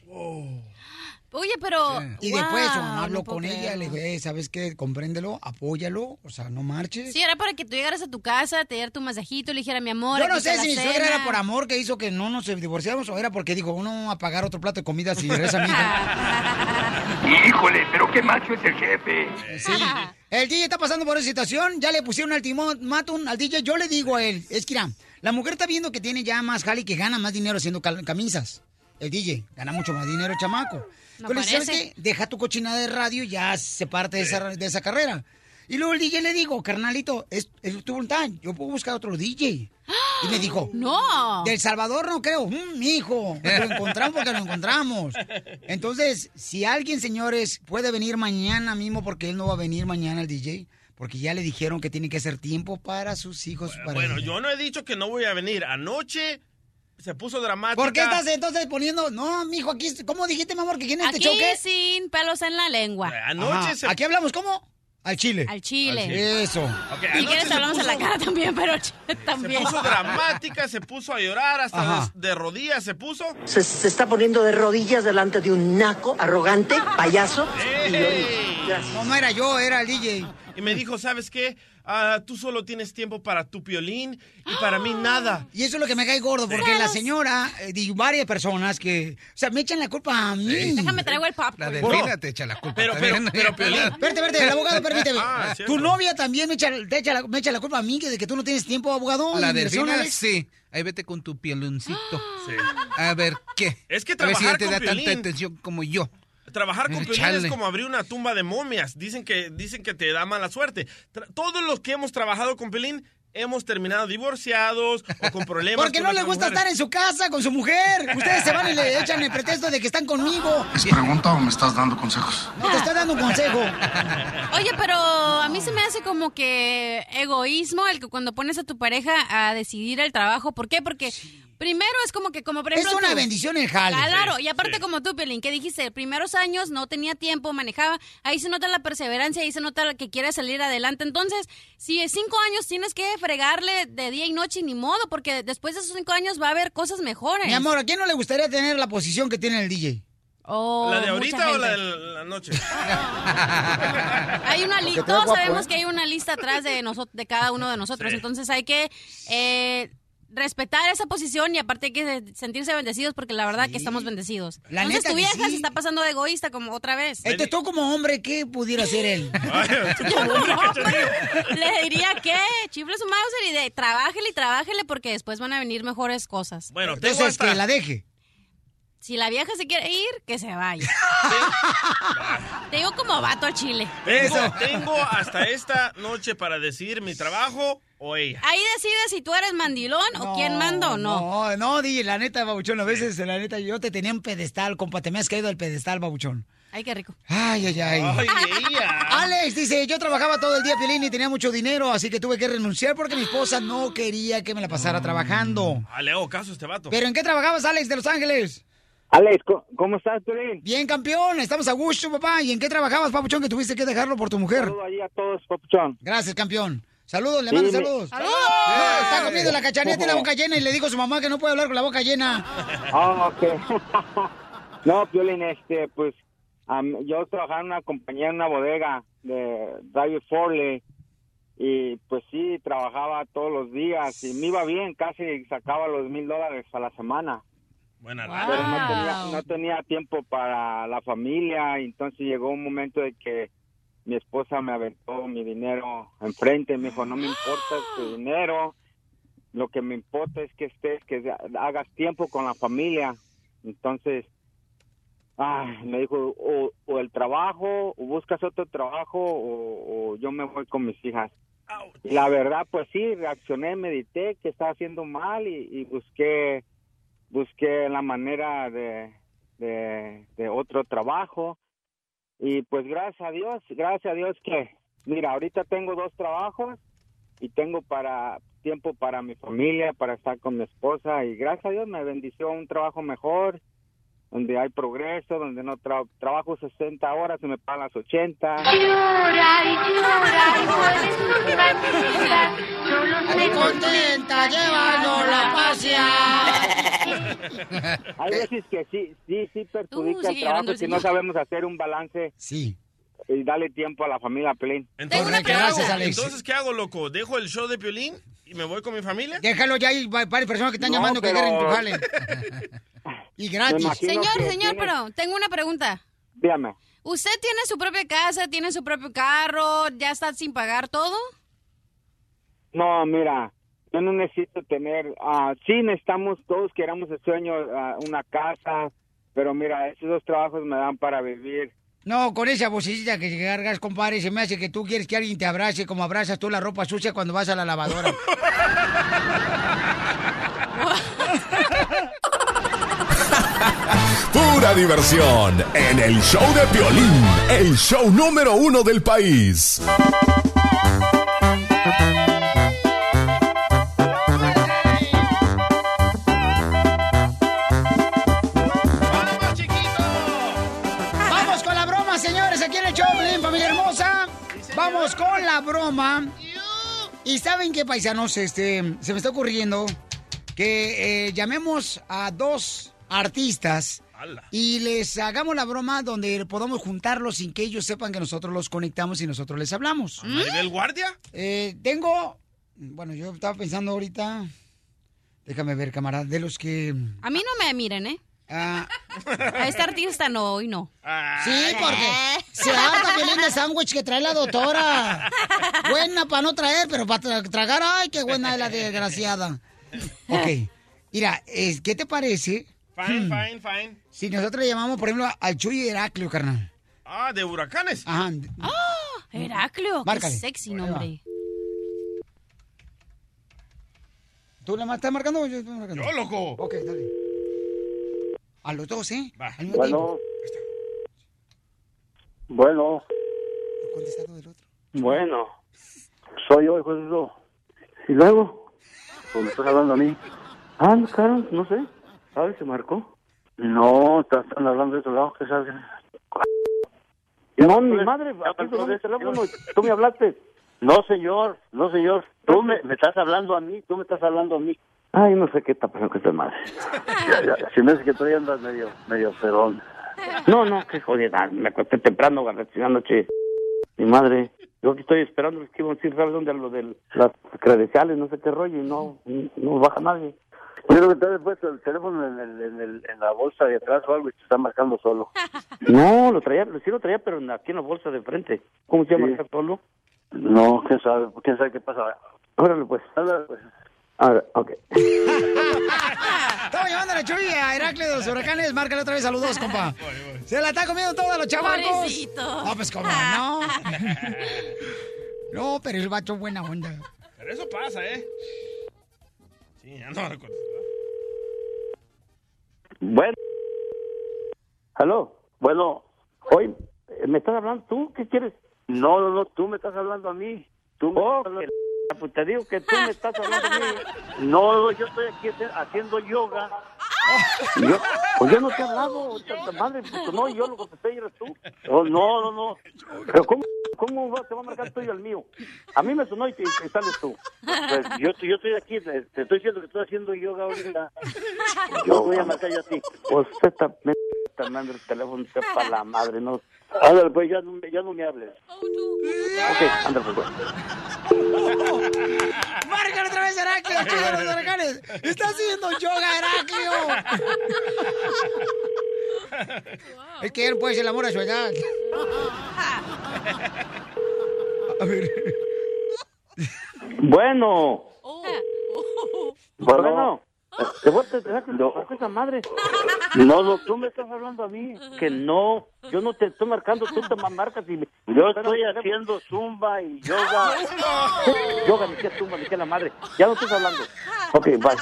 Oye, pero... Y después su mamá Wow, habló no con ella, le dijo, "Eh, ¿sabes qué? Compréndelo, apóyalo, o sea, no marches. Sí, era para que tú llegaras a tu casa, te diera tu masajito, le dijera mi amor. Yo no sé si mi cena". suegra era por amor que hizo que no nos divorciáramos o era porque dijo, uno va a pagar otro plato de comida si regresa mi hija. Híjole, pero qué macho es el jefe. Sí. El DJ está pasando por esa situación, ya le pusieron un ultimátum al DJ. Yo le digo a él, es que la mujer está viendo que tiene ya más jale y que gana más dinero haciendo camisas. El DJ gana mucho más dinero, el chamaco. No Entonces, ¿sabes qué? Deja tu cochinada de radio y ya se parte de esa, de esa carrera. Y luego el DJ le digo, carnalito, es, es tu voluntad, yo puedo buscar otro DJ. Y me dijo, no. Del Salvador no creo, mm, hijo, lo encontramos porque lo encontramos. Entonces, si alguien, señores, puede venir mañana mismo, porque él no va a venir mañana el DJ, porque ya le dijeron que tiene que hacer tiempo para sus hijos. para Bueno, ella. yo no he dicho que no voy a venir. Anoche se puso dramática. ¿Por qué estás entonces poniendo, no, mijo, aquí, ¿cómo dijiste, mi amor, que quién es este Aquí choque? sin pelos en la lengua. Ajá. Aquí hablamos, ¿cómo? Al chile. Al chile. Eso. Si anoche quieres se hablamos a la puso- cara también, pero también. Se puso dramática, se puso a llorar, hasta Ajá. de, rodillas se puso. Se, se está poniendo de rodillas delante de un naco, arrogante, payaso. y. No, no era yo, era el DJ. Y me dijo, ¿sabes qué? Ah, tú solo tienes tiempo para tu piolín y para mí nada. Y eso es lo que me cae gordo, porque la señora, eh, y varias personas que, o sea, me echan la culpa a mí. Déjame traigo el popcorn. La delfina te echa la culpa. Pero, pero, también. pero, Piolín. Espérate, espérate, el abogado, permíteme. Ah, cierto. tu novia también me echa, te echa la, me echa la culpa a mí que de que tú no tienes tiempo, abogado. La de delfina, inversiones. sí. Ahí vete con tu pieloncito. A ver, ¿qué? Es que A ver si trabajar te con da tanta Piolín- atención como yo. Trabajar con Piolín Chale. es como abrir una tumba de momias. Dicen que, dicen que te da mala suerte. Tra- Todos los que hemos trabajado con Piolín hemos terminado divorciados o con problemas. Porque con no le gusta mujeres. estar en su casa con su mujer. Ustedes se van y le echan el pretexto de que están conmigo. ¿Es pregunta o me estás dando consejos? No te estoy dando un consejo. Oye, pero a mí se me hace como que egoísmo el que cuando pones a tu pareja a decidir el trabajo. ¿Por qué? Porque primero es como que, como por Es una tú. bendición el jale. Claro, Sí, y aparte sí. como tú, Pelín, que dijiste, primeros años no tenía tiempo, manejaba, ahí se nota la perseverancia, ahí se nota que quiere salir adelante. Entonces, si en cinco años tienes que fregarle de día y noche, ni modo, porque después de esos cinco años va a haber cosas mejores. Mi amor, ¿a quién no le gustaría tener la posición que tiene el DJ? Oh, ¿La de ahorita o la de la noche? Hay una lista, todos guapo, sabemos ¿eh? que hay una lista atrás de nosotros, de cada uno de nosotros, Sí. entonces hay que eh, respetar esa posición y aparte hay que sentirse bendecidos porque la verdad que estamos bendecidos. La entonces neta tu vieja sí. se está pasando de egoísta como otra vez. Entonces tú como hombre, ¿qué pudiera hacer él? Yo como hombre le diría que chifle su mouse y de trabájele y trabájele porque después van a venir mejores cosas. Bueno, Entonces que la deje. Si la vieja se quiere ir, que se vaya. Te digo como vato al chile. Tengo, tengo hasta esta noche para decir mi trabajo o ella. Ahí decides si tú eres mandilón o quién manda o no. No, no, DJ, la neta, babuchón, a veces, la neta, yo te tenía en pedestal, compa, te me has caído del pedestal, babuchón. Ay, qué rico. Ay, ay, ay. Ay. Alex dice, yo trabajaba todo el día, Piolín, y tenía mucho dinero, así que tuve que renunciar porque mi esposa no quería que me la pasara trabajando. Ah, le hago caso a este vato. ¿Pero en qué trabajabas, Alex, de Los Ángeles? Alex, ¿cómo- ¿cómo estás, Piolín? Bien, campeón, estamos a gusto, papá. ¿Y en qué trabajabas, papuchón, que tuviste que dejarlo por tu mujer? Saludo ahí a todos, papuchón. Gracias, campeón. Saludos, le Sí, mando me- saludos. ¡Saludos! No, está comiendo la cachanilla, tiene la boca llena y le digo a su mamá que no puede hablar con la boca llena. Ah, ok. no, Piolín, este, pues, am, yo trabajaba en una compañía, en una bodega de David Forley, y pues sí, trabajaba todos los días, y me iba bien, casi sacaba los mil dólares a la semana. Buena Pero no tenía, no tenía tiempo para la familia, y entonces llegó un momento de que mi esposa me aventó mi dinero enfrente, me dijo, no me importa tu dinero, lo que me importa es que estés, que hagas tiempo con la familia. Entonces, ay, me dijo, o, o el trabajo, o buscas otro trabajo, o, o yo me voy con mis hijas. Y la verdad, pues sí, reaccioné, medité que estaba haciendo mal y, y busqué, busqué la manera de, de, de otro trabajo. Y pues gracias a Dios, gracias a Dios que, mira, ahorita tengo dos trabajos y tengo para tiempo para mi familia, para estar con mi esposa y gracias a Dios me bendició un trabajo mejor, donde hay progreso, donde no tra- trabajo 60 horas y me pagan las 80. Ay, contenta llevando la pasia. Hay veces que sí, sí, sí perjudica Uh, el trabajo si no sabemos hacer un balance. Sí. Y darle tiempo a la familia Pelín. Entonces, ¿qué hago? Entonces, ¿qué hago, loco? ¿Dejo el show de Piolín y me voy con mi familia? Déjalo ya, hay varias personas que están No, llamando que pero- quieren tu jale. Y gratis. Señor, señor, pero tengo una pregunta. Dígame. ¿Usted tiene su propia casa, tiene su propio carro, ya está sin pagar todo? No, mira, yo no necesito tener, ah, sí necesitamos, todos queramos el sueño, ah, una casa, pero mira, esos dos trabajos me dan para vivir. No, con esa vocecita que cargas, compadre, se me hace que tú quieres que alguien te abrace como abrazas tú la ropa sucia cuando vas a la lavadora. Pura diversión en el show de Piolín, el show número uno del país. Vamos con la broma, señores, aquí en el show, Piolín, familia hermosa. Vamos con la broma. Y saben qué, paisanos, este, se me está ocurriendo que eh, llamemos a dos artistas y les hagamos la broma donde podamos juntarlos sin que ellos sepan que nosotros los conectamos y nosotros les hablamos. ¿Maribel Guardia? Eh, tengo, bueno, yo estaba pensando ahorita, déjame ver, camarada, de los que... A mí no me miren, ¿eh? Ah. A este artista no, hoy no. Sí, porque se harta violín de sándwich que trae la doctora. Buena para no traer, pero para tragar, ay, qué buena es la desgraciada. Ok, mira, ¿qué te parece? Fine, Hmm. fine, fine. Si nosotros le llamamos, por ejemplo, al Chuy Heraclio, carnal. Ah, de huracanes. Ajá. ¡Ah! Heraclio, Márcale. qué sexy nombre. ¿Tú le ma- estás marcando o yo estoy marcando? Yo, loco. Ok, dale. A los dos, ¿eh? Va. Al mismo Bueno. tiempo. Bueno, Contestado del otro. bueno. Soy yo, hijo de eso. ¿Y luego? Pues me estás hablando a mí. Ah, no, claro, no sé. ¿Sabes? ¿Se marcó? No, estás están hablando de otro lado. ¿Qué sabes? No, mi madre, aquí sonó mi teléfono. ¿Tú me hablaste? No, señor, no, señor. Tú me, me estás hablando a mí, tú me estás hablando a mí. Ay, no sé qué está pasando con esta madre. Ya, ya, Se me hace que todavía andas medio, medio pedón. No, no, qué jodida. Me acosté temprano, garrete, anoche. Mi madre. Yo aquí estoy esperando que iban a decir, ¿sabes dónde? Lo de las credenciales, no sé qué rollo, y no, no baja nadie. Yo creo que te has puesto el teléfono en, el, en, el, en la bolsa de atrás o algo y te está marcando solo. No, lo traía, sí lo traía, pero en- aquí en la bolsa de frente. ¿Cómo se llama? ¿Está solo? No, quién sabe, quién sabe qué pasa. Órale, pues. Órale, pues. Ahora, ok. Estamos llamando a la Chuy a Heraclio de los huracanes. Márcale otra vez a los dos, compa. Se la está comiendo todos los chavacos. Pobrecito. No, pues cómo no. No, pero el vato buena onda. Pero eso pasa, ¿eh? Sí, ya no. Bueno. ¿Aló? Bueno, hoy, ¿me estás hablando tú? ¿Qué quieres? No, no, no, tú me estás hablando a mí. Tú me estás hablando- pues te digo que tú me estás hablando a mí. No, no, yo estoy aquí haci- haciendo yoga. Yo, pues yo no te he hablado, madre, pues no, yo lo contesté y eres tú. Oh, no, no, no. Pero ¿cómo, cómo va- te va a marcar tú y el mío? A mí me sonó y, te, y sales tú. Pues yo, yo estoy aquí, te, te estoy diciendo que estoy haciendo yoga ahorita. Yo voy a marcar yo a ti. Pues esta está mandando el teléfono sepa la madre, no. Ándale, pues ya no, me- ya no me hables. Ok, ándale, pues. Márcale otra vez, Heraclio, de los huracanes. Está haciendo yoga, Heraclio. Es que él puede ser el amor a su edad. A ver. Bueno. Oh. Bueno. ¿Te voy a tener esa madre? No, no, tú me estás hablando a mí. Que no, yo no te estoy marcando, tú te ma- marcas y me... Yo estoy haciendo zumba y yoga. yoga, ni qué zumba, ni qué la madre. Ya no estás hablando. Ok, bye.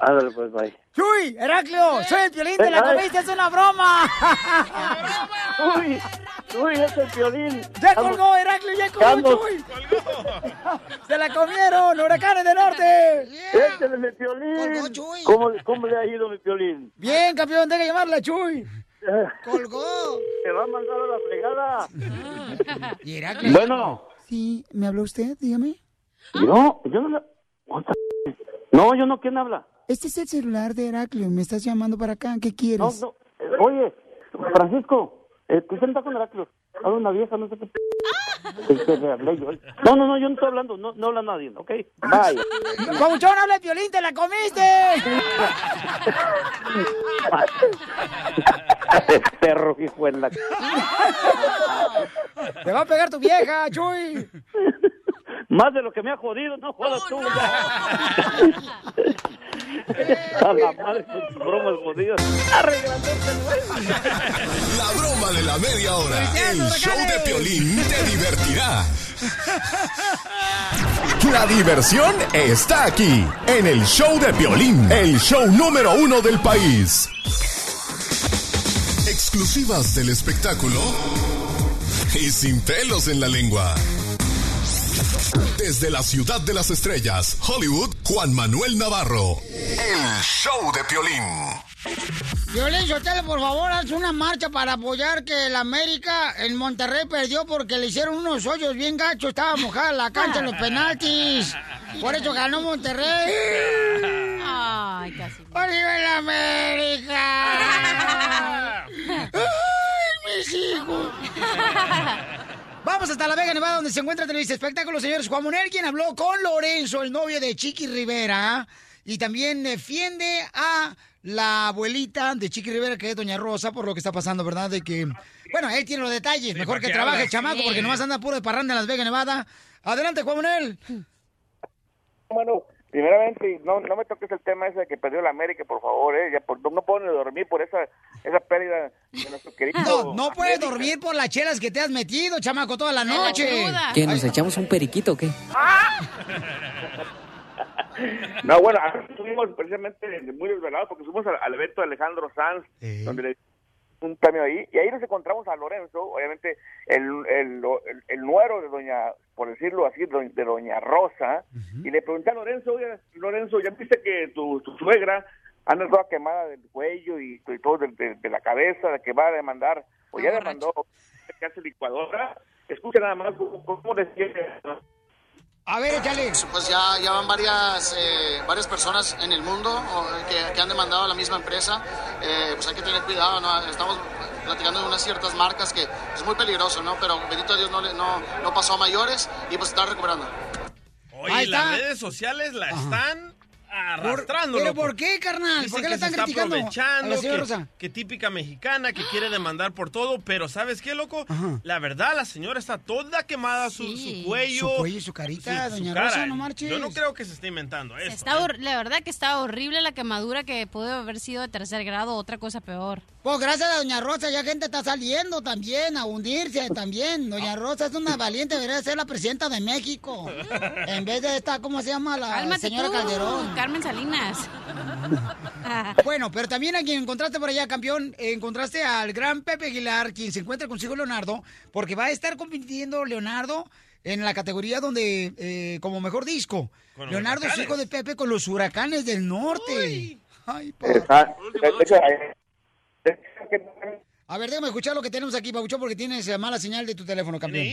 Ándale, pues, bye. Chuy, Heraclio, soy el violín de la comiste, es una broma. Uy, uy, es el violín. Ya colgó, Heraclio, ya colgó, Carlos. Chuy. Se la comieron, huracanes del norte. Échale mi violín. ¿Cómo, ¿Cómo le ha ido mi violín? Bien, campeón, deja llamarle a Chuy. Colgó. Te va a mandar a la fregada. Y Heraclio. Bueno. Sí, ¿me habló usted? Dígame. No, yo no la... No, yo no, ¿quién habla? Este es el celular de Heraclio. Me estás llamando para acá. ¿Qué quieres? No, no. Oye, Francisco, eh, ¿tú está con? Habla una vieja, no sé qué. No, no, no, yo no estoy hablando, no, no habla nadie, ¿ok? Vaya. ¡Pabuchón, habla de violín! ¡Te la comiste! Perro, hijo de la... ¡Te va a pegar tu vieja, Chuy! Más de lo que me ha jodido, no jodas tú. A la madre con tus bromas jodidas. La broma de la media hora. El show de Piolín te divertirá. La diversión está aquí, en el show de Piolín, el show número uno del país. Exclusivas del espectáculo y sin pelos en la lengua. Desde la ciudad de las estrellas, Hollywood, Juan Manuel Navarro. El show de Piolín. Violín Sotelo, por favor, haz una marcha para apoyar que el América en Monterrey perdió porque le hicieron unos hoyos bien gachos. Estaba mojada la cancha en los penaltis. Por eso ganó Monterrey. Ay, casi. ¡Arriba el América! ¡Ay, mis hijos! Vamos hasta La Vega, Nevada, donde se encuentra Televisa Espectáculos, señores. Juan Manuel, quien habló con Lorenzo, el novio de Chiqui Rivera, y también defiende a la abuelita de Chiqui Rivera, que es Doña Rosa, por lo que está pasando, ¿verdad? De que, bueno, él tiene los detalles. Mejor ¿para que trabaje hablas? chamaco, Sí. porque nomás anda puro de parranda en Las Vegas, Nevada. Adelante, Juan Manuel. Bueno, primeramente, no, no me toques el tema ese de que perdió la América, por favor, ¿eh? Ya por- no puedo ni dormir por esa, esa pérdida de nuestro querido... No, no puedes dormir por las chelas que te has metido, chamaco, toda la noche. ¿Qué, nos echamos un periquito o qué? No, bueno, estuvimos precisamente muy desvelados porque fuimos al, al evento de Alejandro Sanz, donde le un premio ahí, y ahí nos encontramos a Lorenzo, obviamente el, el, el, el nuero de doña, por decirlo así, de de doña Rosa, y le pregunté a Lorenzo, oye, Lorenzo, ¿ya viste que tu, tu suegra anda toda quemada del cuello y, y todo de, de- de la cabeza, de que va a demandar, o ya demandó, que hace licuadora? Escucha nada más cómo, cómo decía A ver, échale. Pues ya, ya van varias, eh, varias personas en el mundo que, que han demandado a la misma empresa. Eh, pues hay que tener cuidado, ¿no? Estamos platicando de unas ciertas marcas que es muy peligroso, ¿no? Pero bendito Dios no, le- no, no pasó a mayores y pues está recuperando. Oye, las redes sociales la están arrastrando. ¿Pero por qué, carnal? Dicen ¿Por qué se están está criticando a aprovechando, la señora que, Rosa? que típica mexicana que quiere demandar por todo, pero ¿sabes qué, loco? La verdad, la señora está toda quemada, su, su cuello. Su cuello y su carita, su doña. Rosa, no marches. Yo no creo que se esté inventando eso. Está hor- la verdad que está horrible la quemadura que pudo haber sido de tercer grado, otra cosa peor. Pues gracias a Doña Rosa ya gente está saliendo también, a hundirse también. Doña Rosa es una valiente, debería ser la presidenta de México. En vez de esta, ¿cómo se llama? La Cálmate señora tú, Calderón. Carmen Salinas. Bueno, pero también a quien encontraste por allá, campeón, encontraste al gran Pepe Aguilar, quien se encuentra consigo Leonardo, porque va a estar compitiendo Leonardo en la categoría donde, eh, como mejor disco. Con Leonardo es hijo de Pepe con los huracanes del norte. Ay, pa- Esa- esa- A ver, déjame escuchar lo que tenemos aquí, Pabuchón, porque tienes eh, mala señal de tu teléfono, campeón.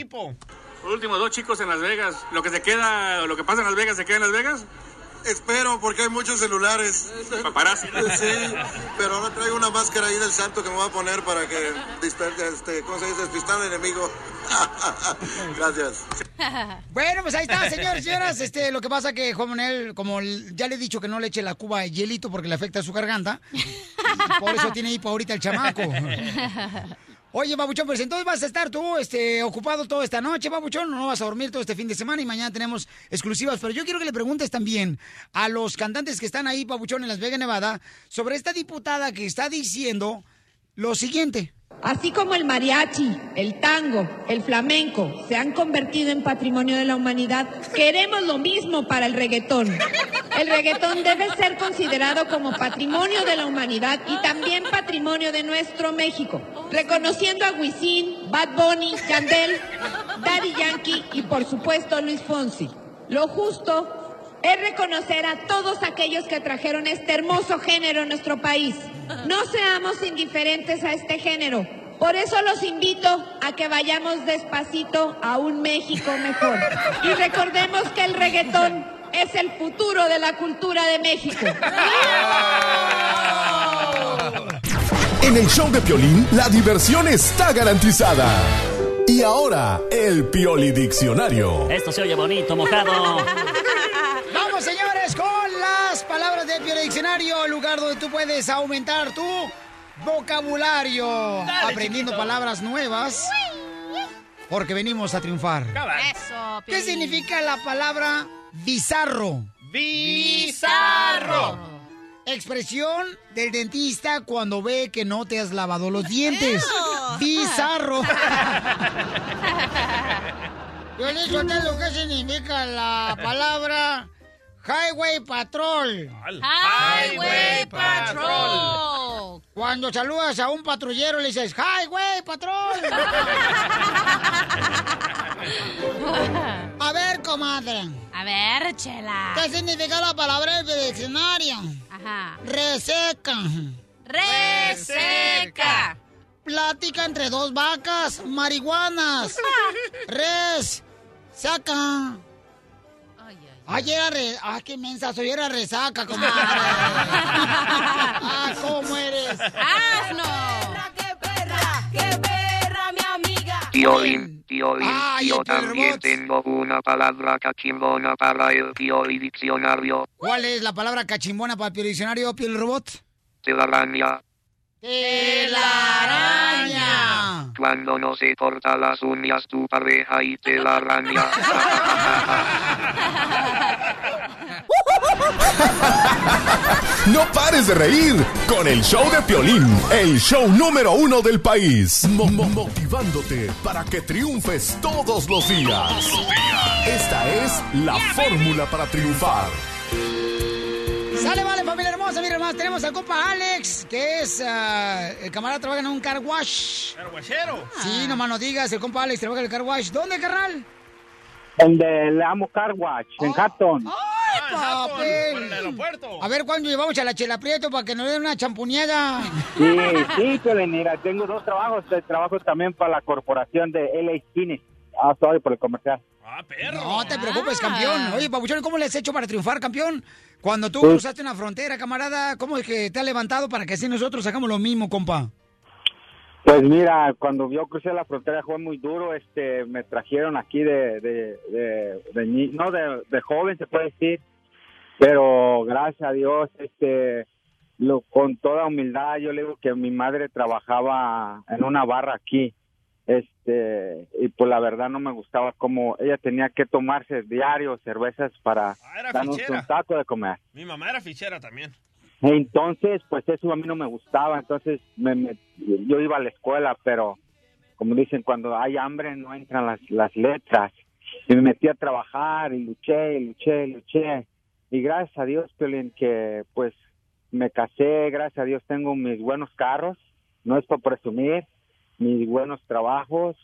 Por último, dos chicos en Las Vegas. Lo que se queda, lo que pasa en Las Vegas, ¿se queda en Las Vegas? Espero, porque hay muchos celulares. Paparazzi. Sí, pero ahora traigo una máscara ahí del santo que me voy a poner para que este, ¿cómo se dice? despistar al enemigo. Gracias. Bueno, pues ahí está, señores y señoras. Este, lo que pasa que Juan Manuel, como ya le he dicho que no le eche la cuba de hielito porque le afecta su garganta, por eso tiene hipo ahorita el chamaco. Oye, Babuchón, pues entonces vas a estar tú este, ocupado toda esta noche, Babuchón, no vas a dormir todo este fin de semana y mañana tenemos exclusivas. Pero yo quiero que le preguntes también a los cantantes que están ahí, Babuchón, en Las Vegas, Nevada, sobre esta diputada que está diciendo lo siguiente. Así como el mariachi, el tango, el flamenco se han convertido en patrimonio de la humanidad, queremos lo mismo para el reggaetón. El reggaetón debe ser considerado como patrimonio de la humanidad y también patrimonio de nuestro México, reconociendo a Wisin, Bad Bunny, Yandel, Daddy Yankee y por supuesto Luis Fonsi. Lo justo es reconocer a todos aquellos que trajeron este hermoso género a nuestro país. No seamos indiferentes a este género. Por eso los invito a que vayamos despacito a un México mejor. Y recordemos que el reggaetón es el futuro de la cultura de México. En el show de Piolín, la diversión está garantizada. Y ahora, el Pioli Diccionario. Esto se oye bonito, mojado. Vamos, señores, con las palabras del Diccionario, lugar donde tú puedes aumentar tu vocabulario. Dale, aprendiendo chiquito. palabras nuevas. Porque venimos a triunfar. Eso, ¿Qué significa la palabra bizarro? Bizarro. Expresión del dentista cuando ve que no te has lavado los dientes. Bizarro. Yo le digo lo que significa la palabra Highway Patrol. Highway Patrol. Cuando saludas a un patrullero le dices Highway Patrol. A ver, comadre. A ver, chela. ¿Qué significa la palabra del diccionario? Ajá. Reseca. Reseca. Plática entre dos vacas marihuanas. Res. Saca. Ay, era re... Ah, qué mensa soy, era resaca, comadre. ah, ¿cómo eres? ¡Asno! ¡Qué perra! ¡Qué perra, mi amiga! Piolín, Piolín, Ay, yo también tengo una palabra cachimbona para el Pioli Diccionario. ¿Cuál es la palabra cachimbona para el Piel diccionario, robot? Telaraña. Telaraña. Cuando no se corta las uñas tu pareja y te la araña. No pares de reír con el show de Piolín, el show número uno del país. Mo- mo- motivándote para que triunfes todos los días. Esta es la fórmula para triunfar. Sale, vale, familia hermosa, mira más, tenemos al compa Alex, que es ah, el camarada trabaja en un car wash. Carguachero. Sí, nomás no digas, el compa Alex trabaja en el car wash. ¿Dónde, carnal? Donde le amo Car Watch, en Hatton. ¡Ay, Ah, papel! por el aeropuerto. A ver, ¿cuándo llevamos a la Chela Prieto para que nos den una champuñada? Sí, sí, Piolín, mira, tengo dos trabajos. Trabajo también para la corporación de LA Skinny. Ah, sorry por el comercial. Ah, perro. No te preocupes, campeón. Oye, Pabuchón, ¿cómo le has hecho para triunfar, campeón? Cuando tú cruzaste una frontera, camarada, ¿cómo es que te ha levantado para que así nosotros hagamos lo mismo, compa? Pues mira, cuando yo crucé la frontera fue muy duro, este, me trajeron aquí de, de, de, de ni- no de, de joven se puede decir, pero gracias a Dios, este, lo, con toda humildad, yo le digo que mi madre trabajaba en una barra aquí, este, y pues la verdad no me gustaba como ella tenía que tomarse diario cervezas para Ah, darnos fichera. un taco de comer. Mi mamá era fichera también. Entonces, pues eso a mí no me gustaba. Entonces, me, me- yo iba a la escuela, pero como dicen, cuando hay hambre no entran las, las letras. Y me metí a trabajar y luché, y luché, y luché. Y gracias a Dios, Piolín, que pues me casé, gracias a Dios tengo mis buenos carros. No es para presumir, mis buenos trabajos.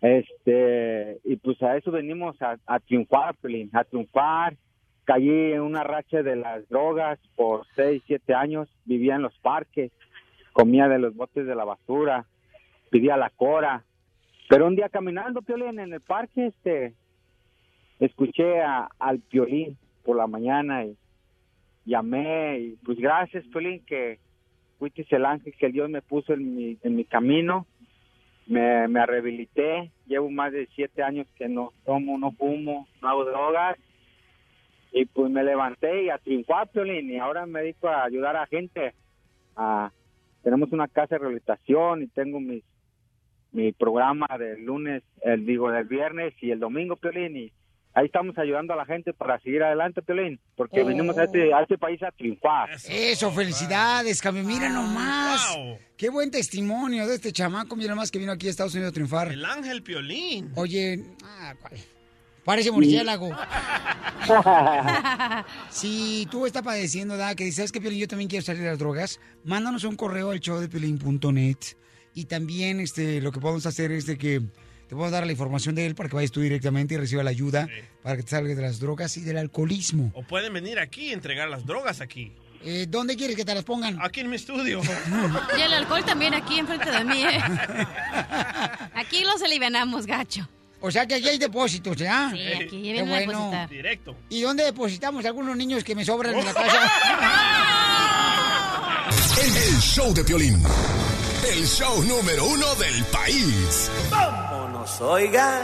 Este, y pues a eso venimos a, triunfar, Piolín, a triunfar caí en una racha de las drogas por seis, siete años, vivía en los parques, comía de los botes de la basura, pedía la cora. Pero un día caminando, Piolín, en el parque, este, escuché a- al Piolín por la mañana y llamé y pues gracias, Piolín, que fuiste el ángel que Dios me puso en mi, en mi camino. Me, me rehabilité, llevo más de siete años que no tomo, no fumo, no hago drogas y pues me levanté y a triunfar, Piolín, y ahora me dedico a ayudar a gente. A, tenemos una casa de rehabilitación y tengo mis, mi programa del lunes, el digo, del viernes y el domingo, Piolín, y ahí estamos ayudando a la gente para seguir adelante, Piolín, porque Oh. venimos a este, a este país a triunfar. Eso, felicidades, cambio. Mira nomás. Qué buen testimonio de este chamaco. Mira nomás que vino aquí a Estados Unidos a triunfar. El ángel piolín. Oye, ah, ¿cuál? Parece murciélago. si tú estás padeciendo, ¿da? que dices, ¿sabes qué, Piolín? Yo también quiero salir de las drogas. Mándanos un correo al show de Piolín.net. Y también este, lo que podemos hacer es de que te podemos dar la información de él para que vayas tú directamente y reciba la ayuda para que te salgas de las drogas y del alcoholismo. O pueden venir aquí y entregar las drogas aquí. Eh, ¿Dónde quieres que te las pongan? Aquí en mi estudio. Y el alcohol también aquí enfrente de mí, ¿eh? Aquí los alivianamos, gacho. O sea que aquí hay depósitos, ¿ya? Sí, aquí Qué a bueno. depositar. Directo. ¿Y dónde depositamos algunos niños que me sobran en la casa? El, el show de Piolín. El show número uno del país. Oigan.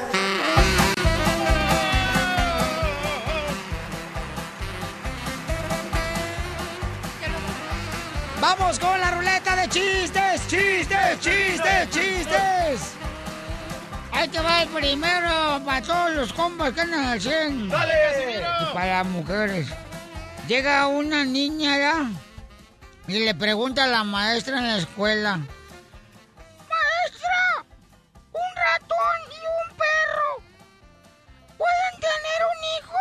¡Vamos con la ruleta de chistes! ¡Chistes, chistes, chistes! Ahí te va el primero para todos los compas que andan al 100. ¡Dale! Y para las mujeres. Llega una niña ya y le pregunta a la maestra en la escuela. Ratón y un perro. ¿Pueden tener un hijo?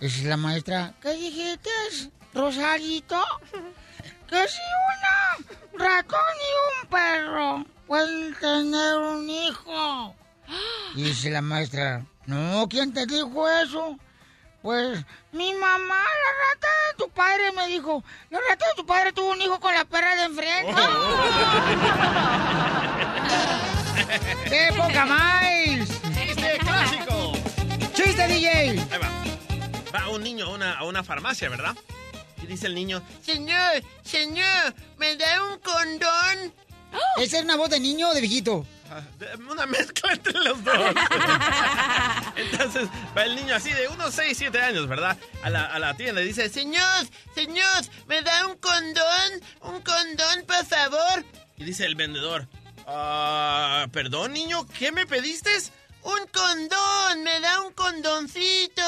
Dice la maestra, ¿qué dijiste, Rosarito? Que si una ratón y un perro pueden tener un hijo. Y dice la maestra, no, ¿quién te dijo eso? Pues mi mamá, la rata de tu padre, me dijo, la rata de tu padre tuvo un hijo con la perra de enfrente. ¡Qué poca más! ¡Chiste clásico! ¡Chiste, DJ! Ahí va. Va un niño a una, a una farmacia, ¿verdad? Y dice el niño, Señor, señor, ¿me da un condón? ¿Esa es una voz de niño o de viejito? "Ah, una mezcla entre los dos. Entonces va el niño así de unos 6, 7 años, ¿verdad? A la, a la tienda y dice, Señor, señor, ¿me da un condón? ¿Un condón, por favor? y dice el vendedor, "Ah, perdón niño, ¿qué me pediste? Un condón, me da un condoncito.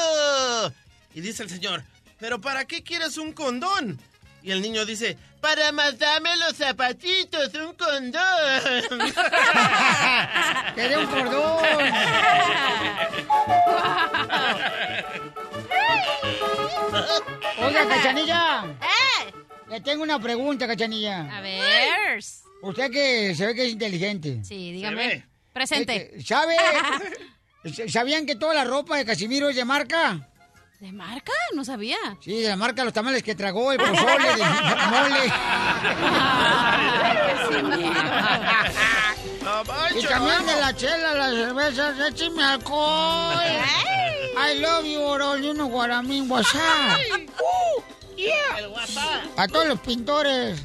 Y dice el señor, ¿pero para qué quieres un condón? Y el niño dice, Para amasarme los zapatitos, un condón. Quería un cordón. Oiga, Cachanilla. Le tengo una pregunta, Cachanilla. A ver. Usted que se ve que es inteligente. Sí, dígame. Presente. Este, ¿Sabe? ¿Sabían que toda la ropa de Casimiro es de marca? ¿De marca? No sabía. Sí, de la marca de los tamales que tragó, el pozole, de mole. y también de la chela, las cervezas, écheme alcohol. I love you, Orolino Guaramín, WhatsApp. Uh, yeah. El WhatsApp. A todos los pintores.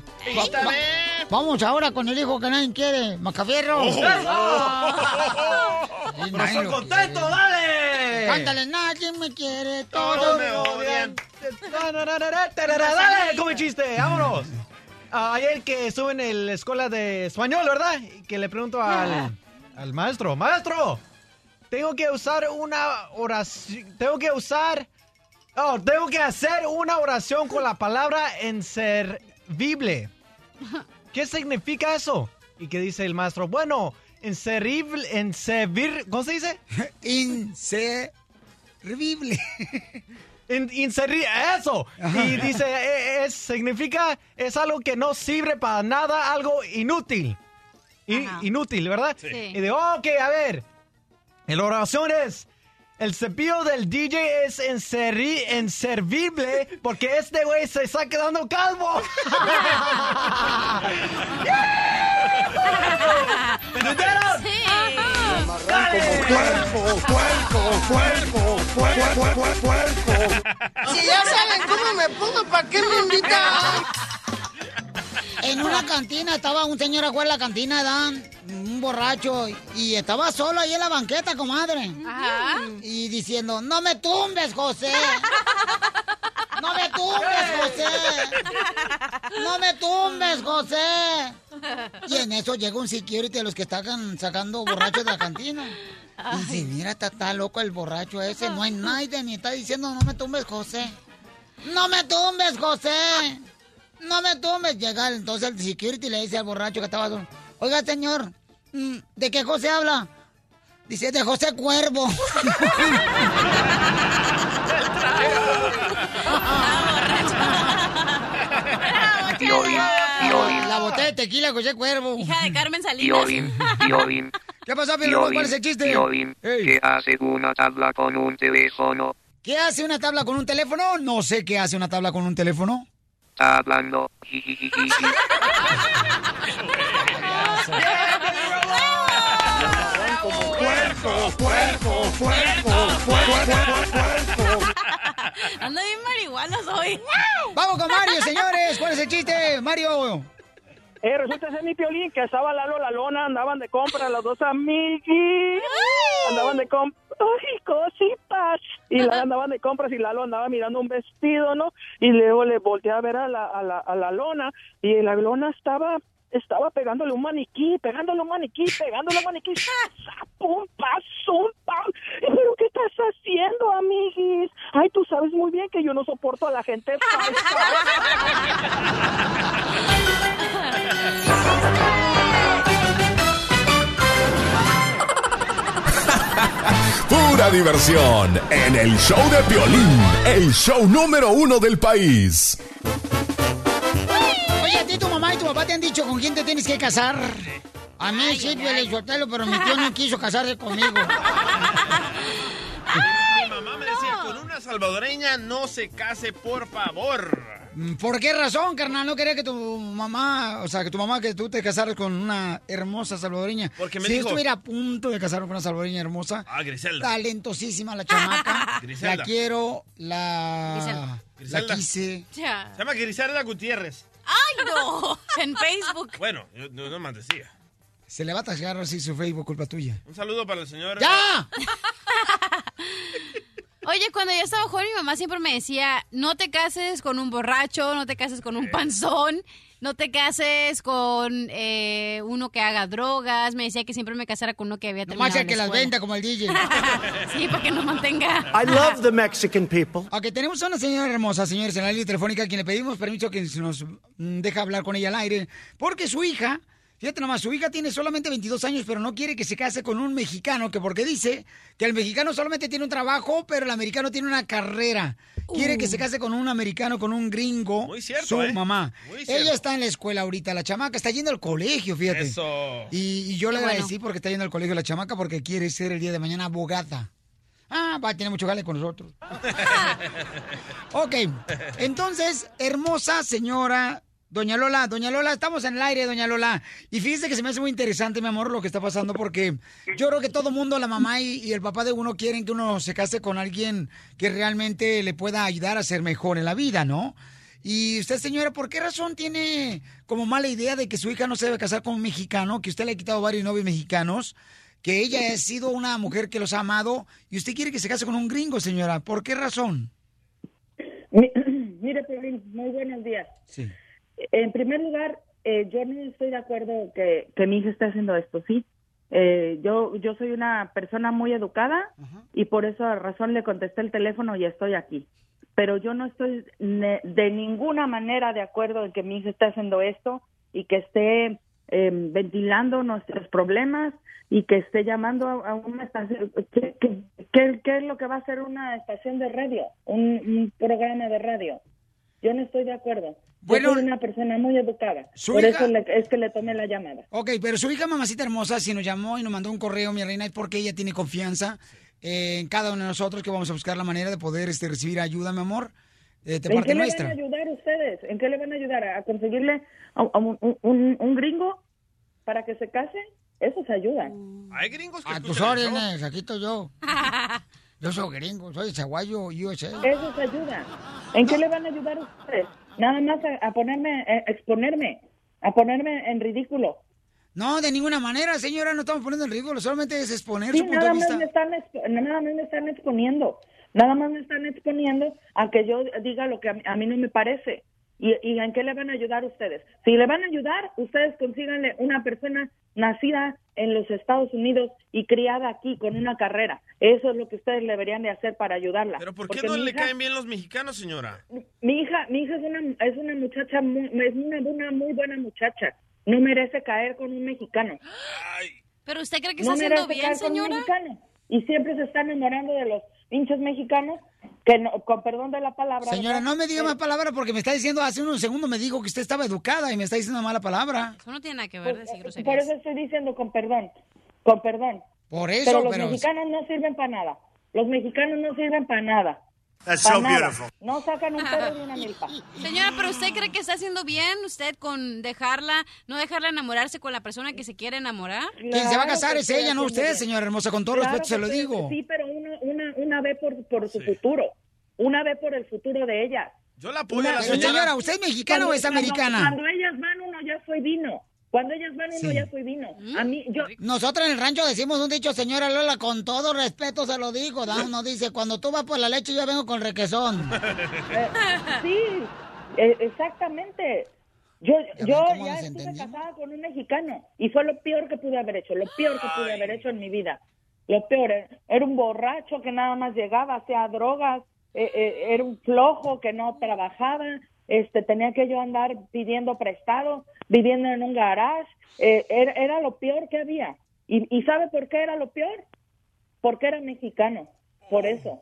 Vamos ahora con el hijo que nadie quiere, Macafierro. Oh. Sí, nadie ¡Corazón lo contento, quiere. dale! Cántale, nadie me quiere, todos, Todos me odian. Dale, come chiste, vámonos. Ah, ayer que estuve en la escuela de español, ¿verdad? Y Que le pregunto al, al maestro, maestro, tengo que usar una oración, tengo que usar, oh, tengo que hacer una oración con la palabra inservible. ¿Qué significa eso? Y que dice el maestro, bueno, inservible, inservir, ¿cómo se dice? Inservible. In- eso. Y dice, eh, es, significa, es algo que no sirve para nada, algo inútil. I- inútil, ¿verdad? Sí. Y de, ok, a ver. La oración es, el cepillo del DJ es inserri- inservible porque este güey se está quedando calvo. ¿Me entendieron? Puerco, puerco, puerco, puerco, puerco, puerco. Si ya saben cómo me pongo, ¿para qué me invitan? En una cantina estaba un señor afuera de la cantina, Dan, un borracho, y estaba solo ahí en la banqueta, comadre. Ajá. Y diciendo, no me tumbes, José. No me tumbes, José. No me tumbes, José. Y en eso llega un security de los que estaban sacando borrachos de la cantina. Y dice, mira, está, está loco el borracho ese. No hay nadie ni está diciendo, no me tumbes, José. No me tumbes, José. No me tumbes. Llega entonces el security y le dice al borracho que estaba... Oiga, señor, mm, ¿de qué José habla? Dice, de José Cuervo. Piolín, Piolín, La botella de tequila, José Cuervo. Hija de Carmen Salinas. Piolín, Piolín. ¿Qué pasó, Piolín? ¿Cuál es el chiste? Piolín, ¿qué hace una tabla con un teléfono? ¿Qué hace una tabla con un teléfono? No sé qué hace una tabla con un teléfono. Está hablando. Puerco, puerco, puerco, puerco. Ando bien marihuana hoy. Vamos con Mario, señores. ¿Cuál es el chiste, Mario? Eh, resulta ser mi piolín que estaba Lalo la lona, andaban de compra los dos amiguis. Andaban de compra. ¡Ay, cositas! Y la andaban de compras y Lalo andaba mirando un vestido, ¿no? Y luego le volteé a ver a la, a la, a la lona y la lona estaba estaba pegándole un maniquí, pegándole un maniquí, pegándole un maniquí, ¡sa, pum, pa, zum, pam. ¿Pero qué estás haciendo, amiguis? Ay, tú sabes muy bien que yo no soporto a la gente Pura diversión en el show de Piolín, el show número uno del país. Oye, a ti tu mamá y tu papá te han dicho con quién te tienes que casar. A mí sí, Piolín Sotelo, pero mi tío no quiso casarse conmigo. Mi mamá me decía, con una salvadoreña no se case, por favor. Mm, ¿Por qué razón, carnal? No quería que tu mamá, o sea, que tu mamá, que tú te casaras con una hermosa salvadoreña. Porque me si yo dijo- estuviera a punto de casarme con una salvadoreña hermosa, Ah, Griselda. talentosísima la chamaca, Griselda. la quiero, la, Griselda. la quise. Se llama Griselda Gutiérrez. ¡Ay, no! En Facebook. Bueno, yo no, no más decía. Se le va a tasgar así su Facebook, culpa tuya. Un saludo para el señor. ¡Ya! Oye, cuando yo estaba joven, mi mamá siempre me decía, no te cases con un borracho, no te cases con un panzón, no te cases con eh, uno que haga drogas. Me decía que siempre me casara con uno que había terminado Nomás el la que las venda como el DJ. Sí, para que nos mantenga. I love the Mexican people. Ok, tenemos a una señora hermosa, señores, en la línea telefónica, a quien le pedimos permiso que se nos mm, deja hablar con ella al aire, porque su hija, fíjate nomás, su hija tiene solamente 22 años, pero no quiere que se case con un mexicano, que porque dice que el mexicano solamente tiene un trabajo, pero el americano tiene una carrera. Quiere que se case con un americano, con un gringo, Muy cierto, su ¿eh? mamá. Muy cierto. Ella está en la escuela ahorita, la chamaca está yendo al colegio, fíjate. Eso. Y, y yo le bueno. agradecí porque está yendo al colegio la chamaca porque quiere ser el día de mañana abogada. Ah, va a tener mucho gale con nosotros. ok, entonces, hermosa señora Doña Lola, Doña Lola, estamos en el aire, Doña Lola. Y fíjese que se me hace muy interesante, mi amor, lo que está pasando, porque yo creo que todo mundo, la mamá y, y el papá de uno, quieren que uno se case con alguien que realmente le pueda ayudar a ser mejor en la vida, ¿no? Y usted, señora, ¿por qué razón tiene como mala idea de que su hija no se debe casar con un mexicano, que usted le ha quitado varios novios mexicanos, que ella ha sido una mujer que los ha amado y usted quiere que se case con un gringo, señora? ¿Por qué razón? Mi- Mire, muy buenos días. Sí. En primer lugar, eh, yo no estoy de acuerdo que, que mi hija esté haciendo esto, ¿sí? Eh, yo, yo soy una persona muy educada y por esa razón le contesté el teléfono y estoy aquí. Pero yo no estoy ne- de ninguna manera de acuerdo en que mi hija esté haciendo esto y que esté eh, ventilando nuestros problemas y que esté llamando a, a una estación. ¿Qué, qué, es lo que va a hacer una estación de radio? Un, un programa de radio. Yo no estoy de acuerdo. Bueno, yo soy una persona muy educada. su Por hija- eso le- es que le tomé la llamada. Ok, pero su hija mamacita hermosa, si nos llamó y nos mandó un correo, mi reina, es porque ella tiene confianza eh, en cada uno de nosotros que vamos a buscar la manera de poder este, recibir ayuda, mi amor, eh, de ¿En parte qué nuestra. le van a ayudar ustedes? ¿En qué le van a ayudar? ¿A conseguirle a, a un, un- un gringo para que se case? Eso se ayuda. Hay gringos que A tus órdenes, aquí estoy yo. Yo soy gringo, soy chaguayo USA. Eso se ayuda. ¿En qué le van a ayudar ustedes? Nada más a, a ponerme, a exponerme, a ponerme en ridículo. No, de ninguna manera, señora, no estamos poniendo en ridículo, solamente es exponer Sí, su punto nada de más, me están, nada más me están exponiendo. Nada más me están exponiendo a que yo diga lo que a mí, a mí no me parece. ¿Y, ¿Y en qué le van a ayudar ustedes? Si le van a ayudar, ustedes consíganle una persona nacida en los Estados Unidos y criada aquí con una carrera. Eso es lo que ustedes deberían de hacer para ayudarla. ¿Pero por qué Porque no mi le hija- caen bien los mexicanos, señora? mi hija, mi hija es una, es una muchacha muy, es una, una muy buena muchacha. No merece caer con un mexicano. ¿Pero usted cree que no está haciendo bien, señora? Y siempre se está enamorando de los pinches mexicanos que, no- con perdón de la palabra. Señora, ¿verdad? no me diga Eh, más palabras porque me está diciendo hace unos segundos me dijo que usted estaba educada y me está diciendo mala palabra. Eso no tiene nada que ver decir Por groserías. eso estoy diciendo con perdón, con perdón. Por eso, pero los pero- mexicanos no sirven para nada. Los mexicanos no sirven para nada. That's so beautiful. No sacan un perro de una milpa. Señora, pero ¿usted cree que está haciendo bien usted con dejarla, no dejarla enamorarse con la persona que se quiere enamorar? Quien se va a casar es ella, no usted, bien. señora hermosa. Con todo Claro respeto se lo digo. Sí, pero una, una, una vez por, por su futuro. Una vez por el futuro de ella. Yo la apoyo a la Pero, señora. señora, ¿usted es mexicana o es americana? Cuando, ellas van, uno ya soy vino. Cuando ellas van, uno Sí. ya soy vino. A mí, yo... Nosotros en el rancho decimos un dicho, señora Lola, con todo respeto se lo digo. ¿da? Uno dice, cuando tú vas por la leche, yo vengo con requesón. Eh, sí, eh, exactamente. Yo, Ya yo ya estuve casada con un mexicano y fue lo peor que pude haber hecho, lo peor que pude haber hecho en mi vida. Lo peor, eh, era un borracho que nada más llegaba, hacía drogas, eh, eh, era un flojo que no trabajaba, este, tenía que yo andar pidiendo prestado, viviendo en un garage, eh, era, era lo peor que había. ¿Y, ¿Y sabe por qué era lo peor? Porque era mexicano, por eso.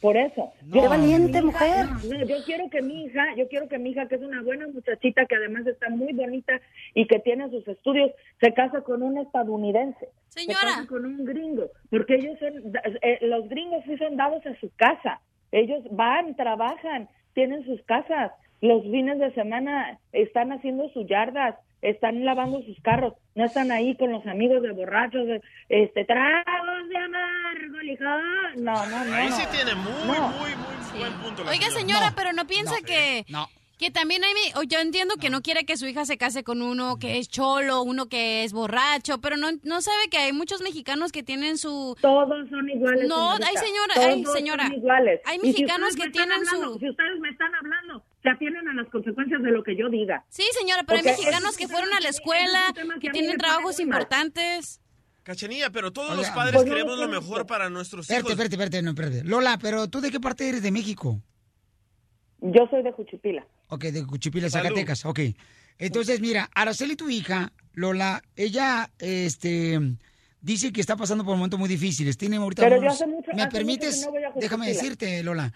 Por eso. Qué valiente hija- mujer. no, no, yo quiero que mi hija, yo quiero que mi hija, que es una buena muchachita, que además está muy bonita y que tiene sus estudios, se casa con un estadounidense. Señora. Se casa con un gringo. Porque ellos son, eh, los gringos sí son dados a su casa. Ellos van, trabajan, tienen sus casas. Los fines de semana están haciendo sus yardas, están lavando sus carros, no están ahí con los amigos de borrachos, de, este, tragos de amargo, lijón. No, no, no. Ahí no. sí tiene muy, No. muy, muy buen punto. Oiga, señora, pero no piensa que... Que también hay, yo entiendo que no quiere que su hija se case con uno que es cholo, uno que es borracho, pero no, no sabe que hay muchos mexicanos que tienen su... Todos son iguales. No, señorita. hay señora, Todos hay son señora. iguales. Hay si mexicanos ustedes que tienen hablando- su... Si ustedes me están hablando, se atienen a las consecuencias de lo que yo diga. Sí, señora, pero Porque hay mexicanos que fueron a la escuela, que tienen trabajos importantes. Cachanilla, pero todos Oiga, los padres pues no queremos lo mejor para nuestros Espérate, hijos. espérate, espérate, no, espérate. Lola, pero ¿tú de qué parte eres de México? Yo soy de Juchipila. Ok, de Cuchipila, Salud. Zacatecas. Ok. Entonces, mira, Araceli, tu hija, Lola, ella, este, dice que está pasando por momentos muy difíciles. Tiene ahorita Pero yo unos- hace mucho- ¿Me hace mucho permites? que no voy a Déjame Juchipila. decirte, Lola.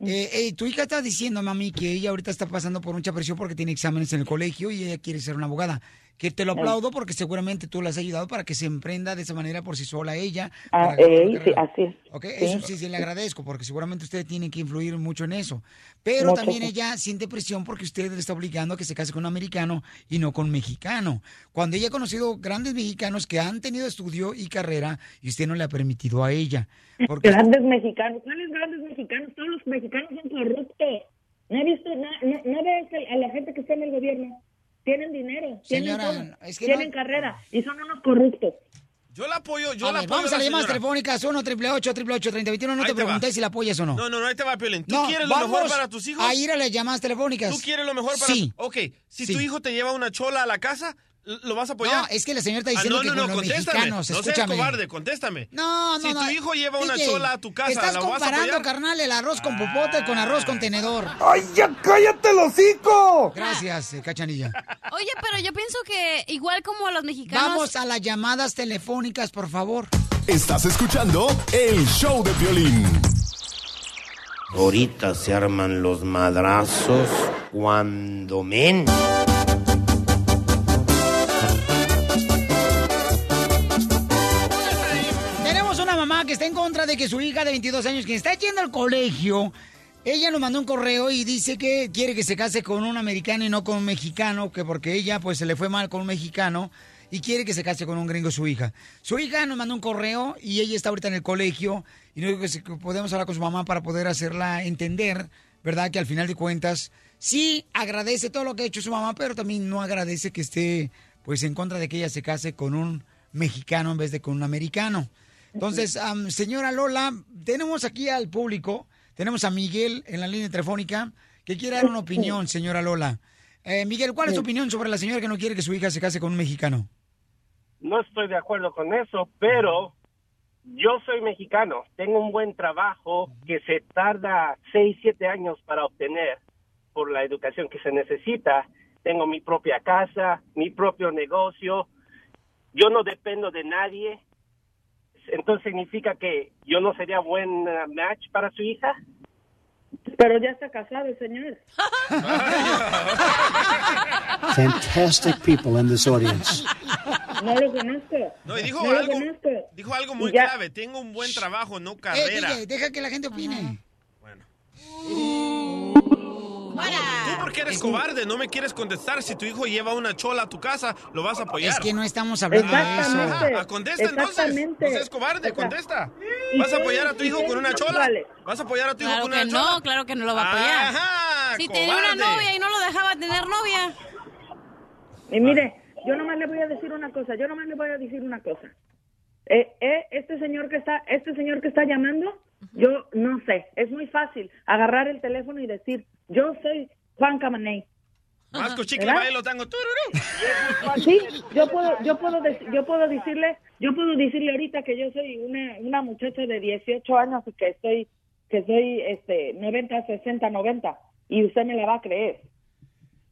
Eh, eh, tu hija está diciendo, mami, que ella ahorita está pasando por mucha presión porque tiene exámenes en el colegio y ella quiere ser una abogada. Que te lo aplaudo porque seguramente tú la has ayudado para que se emprenda de esa manera por sí sola ella. Ah, eh, sí, así es. Ok, Sí. eso sí, sí le agradezco, porque seguramente ustedes tienen que influir mucho en eso. Pero Mucho, también sí. ella siente presión porque usted le está obligando a que se case con un americano y no con un mexicano. Cuando ella ha conocido grandes mexicanos que han tenido estudio y carrera y usted no le ha permitido a ella. Porque Grandes mexicanos. ¿Cuáles grandes mexicanos? Todos los mexicanos son corruptos. No he visto, no, no, no ves a- a la gente que está en el gobierno. Tienen dinero, tienen, Señora, todo, es que tienen no- carrera y son unos corruptos. Yo la apoyo, yo A la ver, apoyo. vamos a la las llamadas telefónicas 1 888 888 3021 No Ahí te te pregunté si la apoyas o no. No, no, no, ahí te va, Piolín. ¿Tú No, quieres lo mejor vamos para tus hijos? A ir a las llamadas telefónicas. ¿Tú quieres lo mejor para Sí. Ok, si Sí. tu hijo te lleva una chola a la casa, ¿l- ¿lo vas a apoyar? No, es que la señora está Ah, diciendo no, que no, no, los mexicanos, No seas cobarde, contéstame. No, no, Si no. tu hijo lleva una DJ, chola a tu casa, Estás ¿la vas a comparando, carnal, el arroz con popote con arroz con tenedor. ¡Ay, ya cállate el hocico! Gracias, eh, Cachanilla. Oye, pero yo pienso que igual como los mexicanos... Vamos a las llamadas telefónicas, por favor. Estás escuchando el show de violín. Ahorita se arman los madrazos cuando men. De que su hija de 22 años, que está yendo al colegio, ella nos mandó un correo y dice que quiere que se case con un americano y no con un mexicano, que porque ella pues se le fue mal con un mexicano y quiere que se case con un gringo su hija. Su hija nos mandó un correo y ella está ahorita en el colegio y no digo que, se- que podemos hablar con su mamá para poder hacerla entender, ¿verdad? Que al final de cuentas sí agradece todo lo que ha hecho su mamá, pero también no agradece que esté pues en contra de que ella se case con un mexicano en vez de con un americano. Entonces, am, señora Lola, tenemos aquí al público, tenemos a Miguel en la línea telefónica que quiere dar una opinión, señora Lola. Eh, Miguel, ¿cuál es tu opinión sobre la señora que no quiere que su hija se case con un mexicano? no estoy de acuerdo con eso, pero yo soy mexicano, tengo un buen trabajo que se tarda seis, siete años para obtener por la educación que se necesita. Tengo mi propia casa, mi propio negocio, yo no dependo de nadie. Entonces significa que yo no sería buen eh, match para su hija. Pero ya está casado el señor. Fantastic people in this audience. no lo conozco. No, y dijo No algo, conozco. dijo algo muy clave. Tengo un buen trabajo, no Eh, carrera. DJ, deja que la gente opine. Tú porque eres cobarde, no me quieres contestar. Si tu hijo lleva una chola a tu casa, lo vas a apoyar. Es que no estamos hablando de eso. Ah, contesta entonces. No seas cobarde, O sea, contesta. ¿y ¿Vas a apoyar a tu hijo con una chola? vale? ¿vas a apoyar a tu hijo Claro con que una chola? no, claro que no lo va a apoyar. Ajá, si tenía una novia y no lo dejaba tener novia. Y mire, yo nomás le voy a decir una cosa, yo nomás le voy a decir una cosa. Eh, eh, este señor que está, este señor que está llamando, yo no sé, es muy fácil agarrar el teléfono y decir, yo soy Juan Camaney. Vasco chicle, ¿Verdad? bailo, tango, tururú. Sí, yo puedo, yo puedo, yo puedo decirle, yo puedo decirle ahorita que yo soy una, una muchacha de 18 años y que estoy, que soy, este, 90, 60, 90 y usted me la va a creer.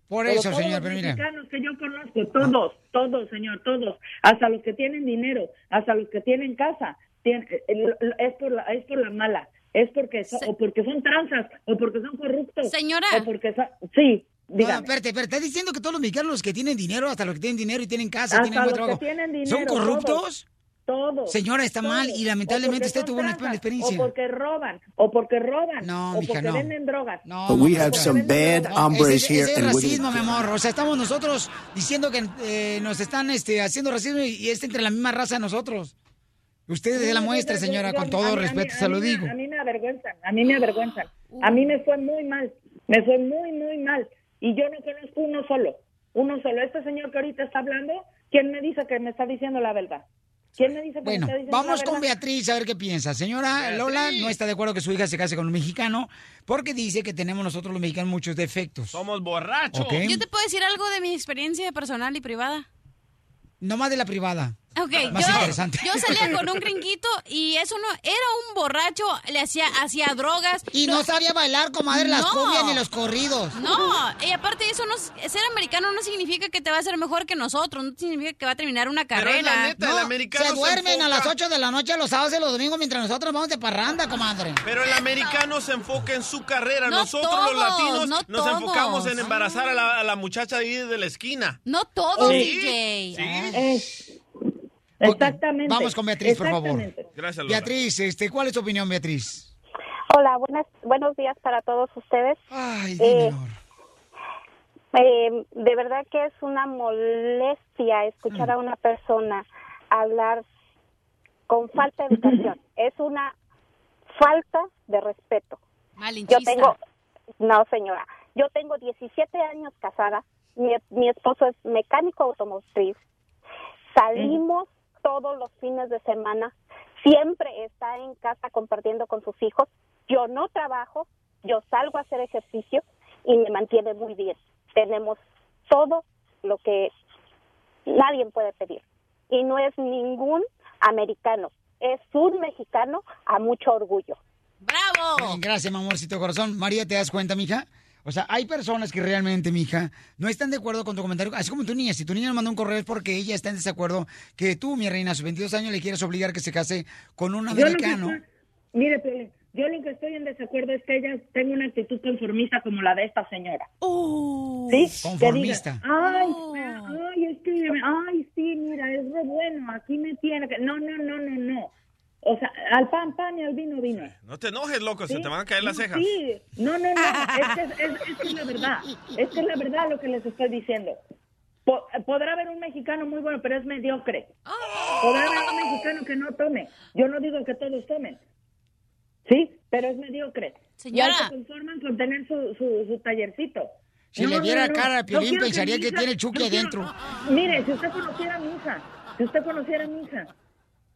Por Pero eso, todos señor, los pero mira. mexicanos que yo conozco, todos, todos, señor, todos, hasta los que tienen dinero, hasta los que tienen casa, eh, eh, es por la, es por la mala, es porque son, o porque son tranzas, o porque son corruptos, Señora. o porque son, sí, No, dígame. espérate, espérate, ¿estás diciendo que todos los mexicanos los que tienen dinero, hasta los que tienen dinero y tienen casa, Hasta tienen buen trabajo, tienen dinero, son corruptos? Todos. Señora, está mal y lamentablemente usted tuvo una experiencia. O porque roban, o porque roban, No, o mija, porque no. venden drogas. No, But we no, have no, some no, bad no, hombres ese, here ese es racismo, mi amor. O sea, estamos nosotros diciendo que eh, nos están este, haciendo racismo y, y es entre la misma raza de nosotros. Usted es la muestra, señora, con todo mí- a mí- respeto, se lo digo. A mí me avergüenzan, a mí me avergüenzan. A mí me fue muy mal, me fue muy, muy mal. Y yo no conozco uno solo, uno solo. Este señor que ahorita está hablando, ¿quién me dice que me está diciendo la verdad? ¿Quién me dice que Bueno, me está diciendo vamos la con? Beatriz a ver qué piensa. Señora Lola no está de acuerdo que su hija se case con un mexicano porque dice que tenemos nosotros los mexicanos muchos defectos. Somos borrachos. Yo te puedo decir algo de mi experiencia personal y privada. No más de la privada. Ok, Más yo, interesante. yo salía con un gringuito y eso no, era un borracho, le hacía, hacía drogas. Y no sabía bailar, comadre, las No. cumbias ni los corridos. No, y aparte de eso, no, ser americano no significa que te va a ser mejor que nosotros, no significa que va a terminar una Pero es carrera. la neta, el americano se se duermen a las 8 de la noche los sábados y los domingos mientras nosotros vamos de parranda, comadre. Pero el americano se enfoca en su carrera. No Nosotros todos, los latinos no nos todos. enfocamos en embarazar a la, a la muchacha de ahí de la esquina. No todos, Sí, DJ. Es- exactamente. Vamos con Beatriz, por favor. Gracias, Lola. Beatriz, este, ¿cuál es tu opinión, Beatriz? Hola, buenas, buenos días para todos ustedes. Ay, Eh, eh, de verdad que es una molestia escuchar Mm. a una persona hablar con falta de educación. es una falta de respeto. Yo Malinchista. tengo, no señora, yo tengo 17 años casada, mi, mi esposo es mecánico automotriz, salimos todos los fines de semana, siempre está en casa compartiendo con sus hijos, yo no trabajo, yo salgo a hacer ejercicio y me mantiene muy bien. Tenemos todo lo que nadie puede pedir. Y no es ningún americano, es un mexicano a mucho orgullo. ¡Bravo! Gracias, mi amorcito corazón. María, ¿te das cuenta, mija? O sea, hay personas que realmente, mija, no están de acuerdo con tu comentario. Así como tu niña. Si tu niña nos mandó un correo es porque ella está en desacuerdo que tú, mi reina, a sus 22 años le quieres obligar que se case con un Yo americano. estoy- mire, yo lo que estoy en desacuerdo es que ella tenga una actitud conformista como la de esta señora. ¿Sí? Conformista. Que diga, ay, ay, es que, ay, sí, mira, es re bueno, aquí me tiene que... No, no, no, no, no. O sea, al pan, pan y al vino, vino. No te enojes, loco, se ¿Sí? te van a caer las cejas. Sí, no, no, no, es que es, es- es que es la verdad, es que es la verdad lo que les estoy diciendo. Po- podrá haber un mexicano muy bueno, pero es mediocre. Podrá haber un mexicano que no tome. Yo no digo que todos tomen. Sí, pero es mediocre. Señora. Ya se conforman con tener su, su, su tallercito. Si le viera cara a Piolín, pensaría que tiene Chucky no quiero- adentro. Mire, si usted conociera a mi hija, si usted conociera a mi hija,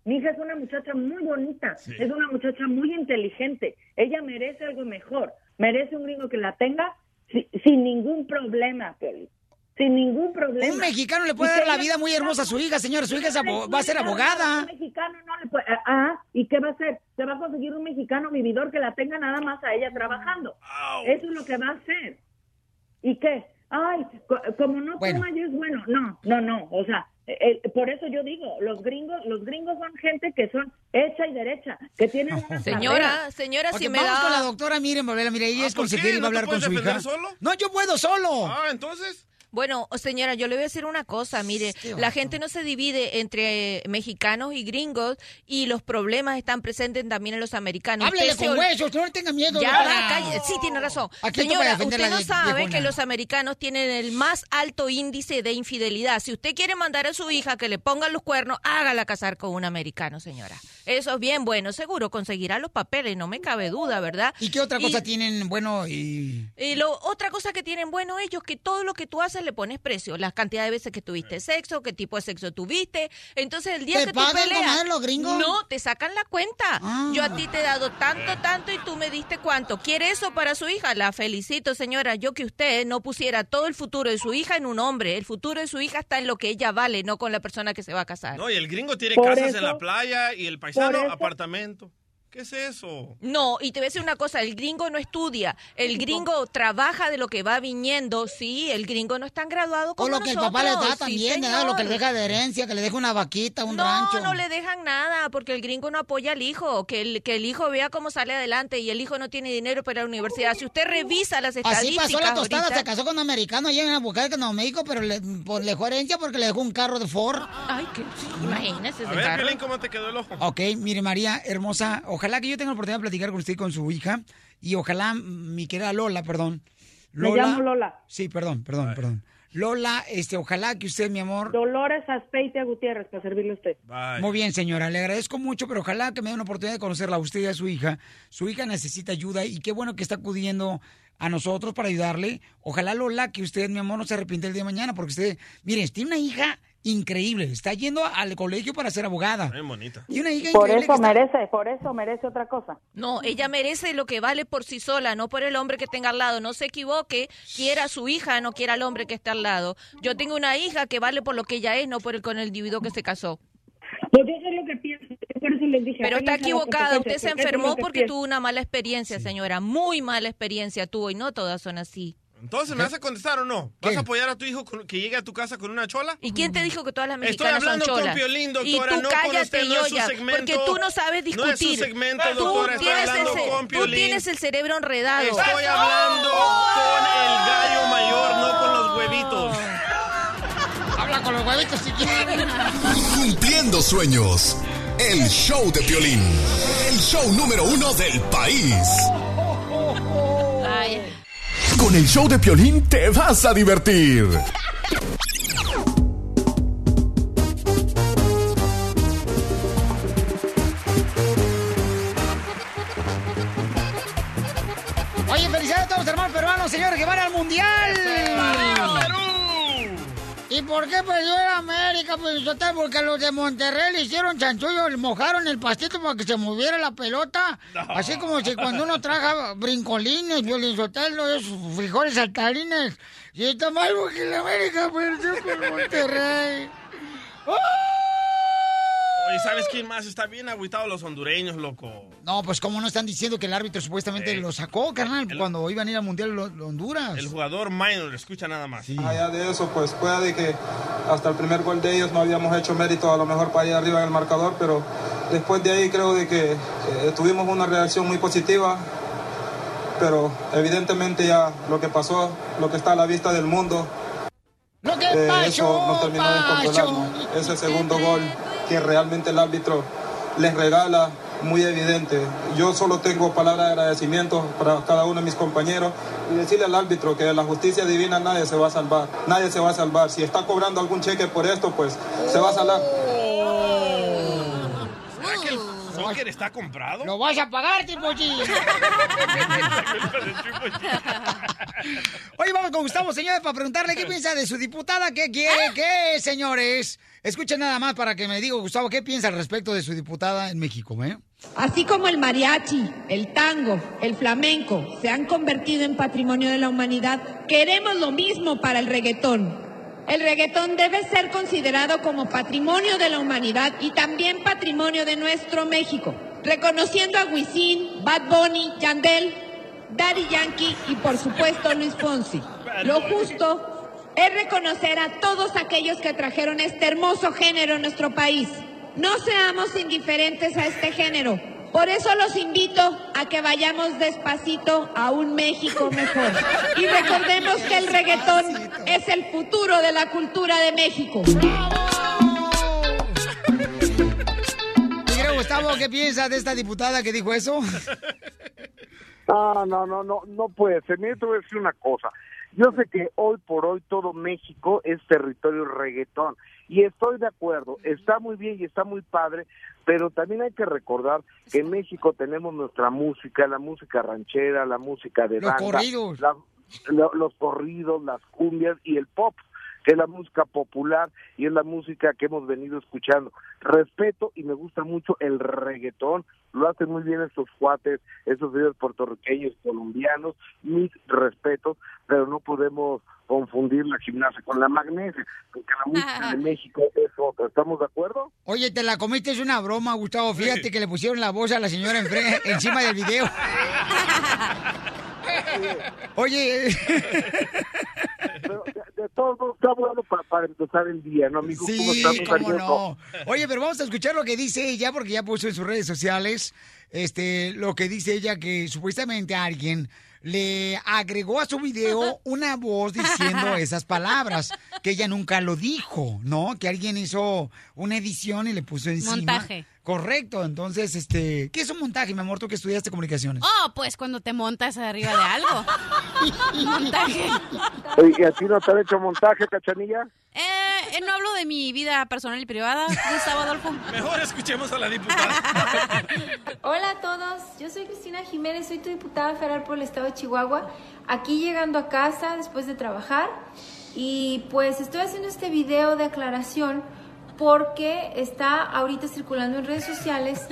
mi hija es una muchacha muy bonita, es una muchacha muy inteligente. Ella merece algo mejor, merece un gringo que la tenga si- sin ningún problema, Piolín. Sin ningún problema. Un mexicano le puede dar la vida muy hermosa a su hija, señora. Su hija va a ser Un abogada. mexicano no le puede. Ah, ¿y qué va a hacer? Se va a conseguir un mexicano vividor que la tenga nada más a ella trabajando. Eso es lo que va a hacer. ¿Y qué? Ay, co- como no Bueno. toma es bueno. No, no, no. O sea, eh, eh, por eso yo digo, los gringos, los gringos son gente que son hecha y derecha, que tienen una Señora, carrera. señora, Ok, si me vamos da... con la doctora Miren Volvela. Mire, ella es ¿por qué? consejera y va a ¿No te hablar con puedes su hija. solo? No, yo puedo solo. Ah, entonces. Bueno, señora, yo le voy a decir una cosa, mire, la gente no se divide entre mexicanos y gringos y los problemas están presentes también en los americanos. Háblele Usted con huesos, no le tenga miedo. Ya, doctora. va, calle- Sí, tiene razón. Aquí Señora, usted no sabe que los americanos tienen el más alto índice de infidelidad. Si usted quiere mandar a su hija que le pongan los cuernos, hágala casar con un americano, señora. Eso es bien bueno. Seguro conseguirá los papeles, no me cabe duda, ¿verdad? ¿Y qué otra cosa tienen bueno y Y lo, otra cosa que tienen bueno ellos, que todo lo que tú haces le pones precio. La cantidad de veces que tuviste sexo, qué tipo de sexo tuviste. Entonces, el día ¿Te que tú peleas... los gringos? Ah. No, te sacan la cuenta. Yo a ti te he dado tanto, tanto y tú me diste cuánto. ¿Quiere eso para su hija? La felicito, señora. Yo que usted no pusiera todo el futuro de su hija en un hombre. El futuro de su hija está en lo que ella vale, no con la persona que se va a casar. No, y el gringo tiene Por casas eso- en la playa y el paisano eso- apartamento. ¿Qué es eso? No, y te voy a decir una cosa, el gringo no estudia, el gringo trabaja de lo que va viniendo, sí, el gringo no es tan graduado como o lo que el nosotros. papá le da sí, también, ¿verdad? señor. lo que le deja de herencia, que le deja una vaquita, un no, rancho? no le dejan nada, porque el gringo no apoya al hijo, que el, que el hijo vea cómo sale adelante y el hijo no tiene dinero para la universidad. Si usted revisa las Así estadísticas pasó la tostada, ahorita- se casó con un americano allá en Albuquerque, Nuevo México, pero le, pues, le dejó herencia porque le dejó un carro de Ford. Ay, que imagínese A ver, Piolín, ¿cómo te quedó el ojo? Ok, mire María, hermosa, ojalá que yo tenga la oportunidad de platicar con usted y con su hija, y ojalá mi querida Lola, perdón. Me llamo Lola. Sí, perdón, perdón, perdón. Lola, este, ojalá que usted, mi amor... Dolores Aspeite Gutiérrez, para servirle a usted. Muy bien, señora, le agradezco mucho, pero ojalá que me dé una oportunidad de conocerla a usted y a su hija. Su hija necesita ayuda y qué bueno que está acudiendo a nosotros para ayudarle. Ojalá, Lola, que usted, mi amor, no se arrepiente el día de mañana, porque usted, mire, tiene una hija increíble, está yendo al colegio para ser abogada. Bien bonita. Y una hija Por increíble eso que está- merece, por eso merece otra cosa. No, ella merece lo que vale por sí sola, no por el hombre que tenga al lado. No se equivoque, quiera a su hija, no quiera al hombre que está al lado. Yo tengo una hija que vale por lo que ella es, no por el con el individuo que se casó. Pues yo sé lo que pienso, por eso les dije. Pero está equivocada, usted se enfermó porque tuvo una mala experiencia, señora. Muy mala experiencia tuvo y no todas son así. Entonces, ¿me vas a contestar o no? ¿Vas a apoyar a tu hijo con- que llegue a tu casa con una chola? ¿Y quién te dijo que todas las Estoy mexicanas son hablando con cholas? Piolín, y doctora, tú no con cállate usted, y no es su segmento. porque tú no sabes No discutir. es su segmento, Tú doctora, estoy tienes hablando ese- con Tú tienes el cerebro enredado. Estoy hablando con el gallo mayor, no con los huevitos. Habla con los huevitos si quieres. Cumpliendo sueños. El show de Piolín. El show número uno del país. Con el show de Piolín te vas a divertir. Por qué perdió el América, Pelizotel? Porque los de Monterrey le hicieron chanchullo, le mojaron el pastito para que se moviera la pelota. Así como si cuando uno traga brincolines, Pelizotel, esos frijoles saltarines. Y está mal porque el América perdió con Monterrey. Oye, ¿sabes quién más? Está bien agüitado los hondureños, loco. No, pues cómo no están diciendo que el árbitro supuestamente lo sacó, carnal, cuando iban a ir al Mundial lo- lo Honduras. El jugador minor, escucha nada más. Allá de eso, pues puede que hasta el primer gol de ellos no habíamos hecho mérito a lo mejor para ir arriba en el marcador, pero después de ahí creo de que eh, tuvimos una reacción muy positiva, pero evidentemente ya lo que pasó, lo que está a la vista del mundo, Lo que eh, pasó, eso nos terminó de controlar. Ese segundo gol que realmente el árbitro les regala, muy evidente. Yo solo tengo palabras de agradecimiento para cada uno de mis compañeros y decirle al árbitro que de la justicia divina nadie se va a salvar. Nadie se va a salvar. Si está cobrando algún cheque por esto, pues se va a salar. ¿Será que el soccer está comprado? Lo vas a pagar, tipo G. Oye, vamos con Gustavo, señores, para preguntarle qué piensa de su diputada, qué quiere, qué, señores. Escuchen nada más para que me diga, Gustavo, qué piensa al respecto de su diputada en México, ¿eh? Así como el mariachi, el tango, el flamenco se han convertido en patrimonio de la humanidad, queremos lo mismo para el reggaetón. El reggaetón debe ser considerado como patrimonio de la humanidad y también patrimonio de nuestro México, reconociendo a Wisin, Bad Bunny, Yandel, Daddy Yankee y por supuesto Luis Fonsi. Lo justo es reconocer a todos aquellos que trajeron este hermoso género a nuestro país. No seamos indiferentes a este género. Por eso los invito a que vayamos despacito a un México mejor. Y recordemos que el reggaetón es el futuro de la cultura de México. Mira, Gustavo, ¿qué piensas de esta diputada que dijo eso? No, no, no, no, no puede ser. Mira, te voy a decir una cosa. Yo sé que hoy por hoy todo México es territorio reggaetón y estoy de acuerdo, está muy bien y está muy padre, pero también hay que recordar que en México tenemos nuestra música, la música ranchera, la música de Los banda, corridos. la- los corridos, las cumbias y el pop es la música popular y es la música que hemos venido escuchando. Respeto y me gusta mucho el reggaetón, lo hacen muy bien estos cuates, esos videos puertorriqueños, colombianos, mis respetos, pero no podemos confundir la gimnasia con la magnesia, porque la música de México es otra. ¿Estamos de acuerdo? Oye, te la comiste, es una broma, Gustavo. Fíjate que le pusieron la voz a la señora enfre- encima del video. Oye, Pero de, de todos modos, está bueno para, para empezar el día, ¿no, amigo? ¿Cómo sí, no. Oye, pero vamos a escuchar lo que dice ella, porque ya puso en sus redes sociales, este, lo que dice ella, que supuestamente alguien le agregó a su video una voz diciendo esas palabras, que ella nunca lo dijo, ¿no? Que alguien hizo una edición y le puso encima. Montaje. Correcto, entonces, este, ¿qué es un montaje, mi amor, tú que estudiaste comunicaciones? Oh, pues cuando te montas arriba de algo. Montaje. Oye, ¿y a ti no te han hecho montaje, cachanilla? Eh, eh, no hablo de mi vida personal y privada, Gustavo Adolfo. Mejor escuchemos a la diputada. Hola a todos, yo soy Cristina Jiménez, soy tu diputada federal por el estado de Chihuahua, aquí llegando a casa después de trabajar y pues estoy haciendo este video de aclaración porque está ahorita circulando en redes sociales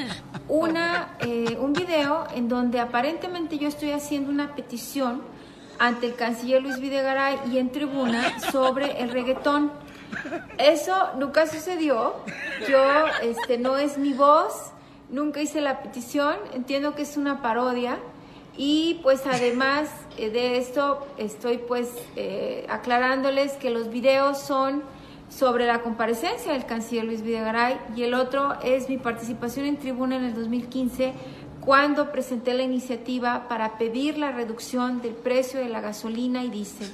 una, eh, un video en donde aparentemente yo estoy haciendo una petición ante el canciller Luis Videgaray y en tribuna sobre el reggaetón. Eso nunca sucedió. Yo, este, no es mi voz, nunca hice la petición. Entiendo que es una parodia. Y pues además eh, de esto, estoy pues eh, aclarándoles que los videos son sobre la comparecencia del canciller Luis Videgaray y el otro es mi participación en tribuna en el 2015 cuando presenté la iniciativa para pedir la reducción del precio de la gasolina y diésel.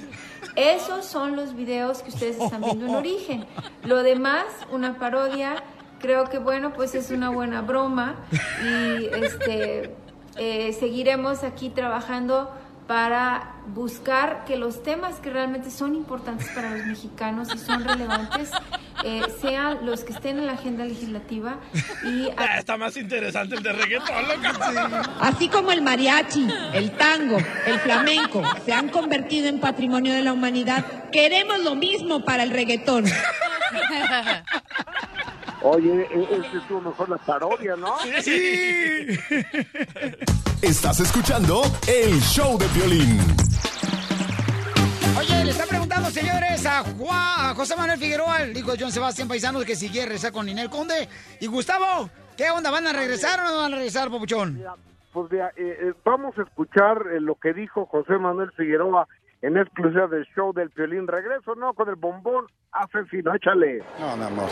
Esos son los videos que ustedes están viendo en origen. Lo demás, una parodia, creo que bueno, pues es una buena broma y este eh, seguiremos aquí trabajando para buscar que los temas que realmente son importantes para los mexicanos y son relevantes eh, sean los que estén en la agenda legislativa y Ah, Está más interesante el de reggaetón, loca. Así como el mariachi, el tango, el flamenco se han convertido en patrimonio de la humanidad, queremos lo mismo para el reggaetón. Oye, e- ese estuvo mejor la parodia, ¿no? Sí. Estás escuchando el show de violín. Oye, le están preguntando, señores, a Juan, a José Manuel Figueroa, el hijo de John Sebastián Paisano, que si quiere regresar con Ninel Conde. Y Gustavo, ¿qué onda? ¿Van a regresar o no van a regresar, Papuchón? Pues mira, eh, eh, vamos a escuchar eh, lo que dijo José Manuel Figueroa en exclusiva del show del Piolín. Regreso, ¿no? Con el bombón asesino, échale. No, mi amor.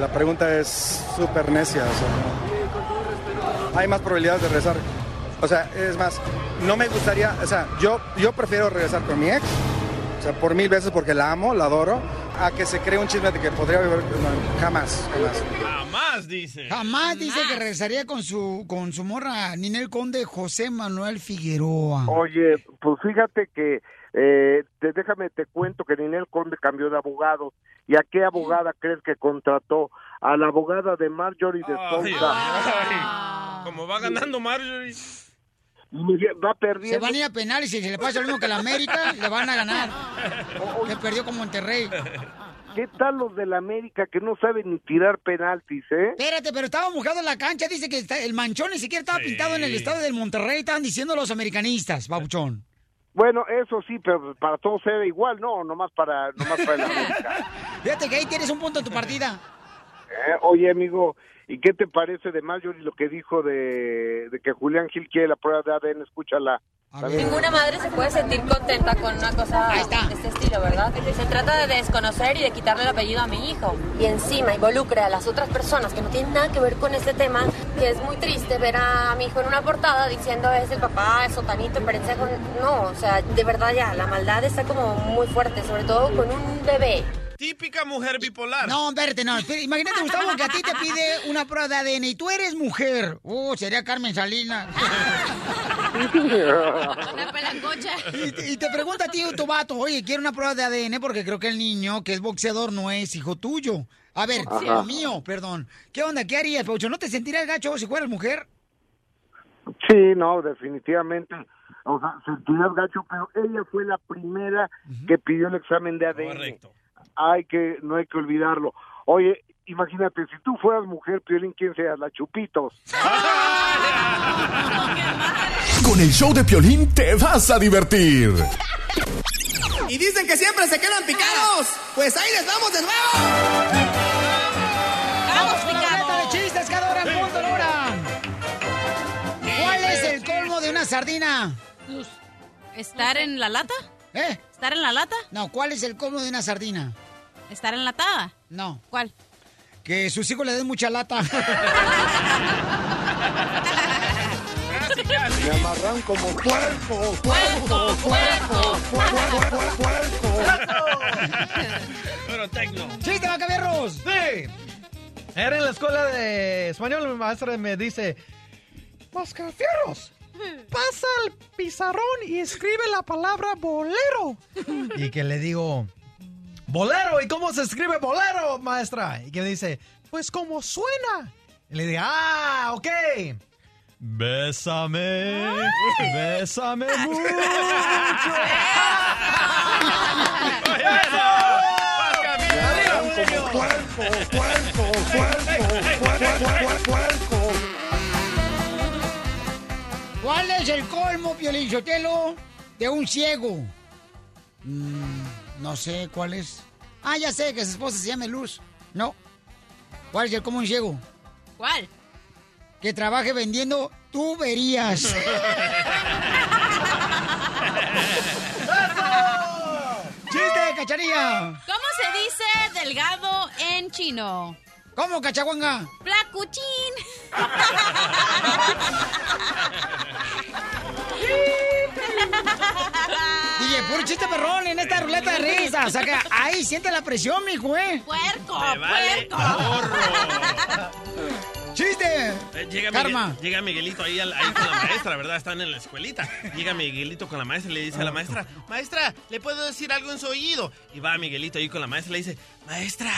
La pregunta es súper necia. o sea, no. hay más probabilidades de regresar. O sea, es más, no me gustaría, o sea, yo, yo prefiero regresar con mi ex, o sea, por mil veces porque la amo, la adoro, a que se cree un chisme de que podría vivir, no, jamás, jamás. Jamás, dice. Jamás dice que regresaría con su con su morra Ninel Conde José Manuel Figueroa. Oye, pues fíjate que, eh, te- déjame te cuento que Ninel Conde cambió de abogado. ¿Y a qué abogada crees que contrató? A la abogada de Marjorie de Sousa. ay. Como va ganando Marjorie. Va perdiendo. Se van a ir a penal y si se le pasa lo mismo que la América, le van a ganar. Que perdió con Monterrey. ¿Qué tal los de la América que no saben ni tirar penaltis, eh? Espérate, pero estaba mojado en la cancha. Dice que está- el manchón ni siquiera estaba pintado en el estado del Monterrey. Estaban diciendo los americanistas, babuchón. Bueno, eso sí, pero para todos se ve igual, no, nomás para, nomás para el América. Fíjate que ahí tienes un punto en tu partida. Eh, Oye, amigo, ¿y qué te parece de Marjorie lo que dijo de, de que Julián Gil quiere la prueba de ADN? Escúchala. Ninguna madre se puede sentir contenta con una cosa de este estilo, ¿verdad? Se trata de desconocer y de quitarle el apellido a mi hijo. y encima involucra a las otras personas que no tienen nada que ver con este tema, que es muy triste ver a mi hijo en una portada diciendo es el papá, sotanito, perencejo. No, o sea, de verdad ya, la maldad está como muy fuerte, sobre todo con un bebé. Típica mujer bipolar. No, espérate, no. espérate. Imagínate, Gustavo, que a ti te pide una prueba de ADN y tú eres mujer. Uh, sería Carmen Salinas. Una pelangocha. Y, te- y te pregunta a ti tu vato, oye, quiero una prueba de ADN porque creo que el niño que es boxeador no es hijo tuyo. A ver, hijo mío, perdón. ¿Qué onda? ¿Qué harías, Paucho? ¿No te sentirías gacho si fueras mujer? Sí, no, definitivamente. O sea, sentirías gacho, pero ella fue la primera que pidió el examen de ADN. Correcto. Hay que, no hay que olvidarlo. Oye, imagínate, si tú fueras mujer, Piolín, ¿quién seas? La Chupitos. Con el show de Piolín te vas a divertir. Y dicen que siempre se quedan picados. Pues ahí les vamos de nuevo. ¡Vamos, picado! de chistes cada hora en punto, Laura! ¿Cuál es el colmo de una sardina? ¿Estar en la lata? ¿Eh? ¿Estar en la lata? No, ¿cuál es el colmo de una sardina? ¿Estar enlatada? No. ¿Cuál? Que sus hijos le den mucha lata. Me amarran como puerco, puerco, puerco, puerco, puerco. Pero tecno. ¡Chiste, Macaberros! Sí. Era en la escuela de español, mi maestra me dice, Mascafierros, pasa al pizarrón y escribe la palabra bolero. y que le digo, bolero, ¿y cómo se escribe bolero, maestra? Y que me dice, pues como suena. Y le digo, ah, ok. Bésame, bésame mucho. Puerco, puerco. ¿Cuál es el colmo, Piolinsotelo, de un ciego? Mm, no sé cuál es. Ah, ya sé que su esposa se llama Luz. No. ¿Cuál es el un ciego? ¿Cuál? Que trabaje vendiendo tuberías. ¡Chiste, cacharilla! ¿Cómo se dice delgado en chino? ¿Cómo, cachaguanga? Placuchín. DJ, puro chiste perrón en esta ruleta de risas. O sea que ahí siente la presión, mijo, ¿eh? ¡Puerco, vale puerco! ¡Chiste! Eh, Llega, Karma. Miguel- llega Miguelito ahí con la maestra, ¿verdad? Están en la escuelita. Llega Miguelito con la maestra y le dice a la maestra, maestra, ¿le puedo decir algo en su oído? Y va Miguelito ahí con la maestra y le dice, maestra,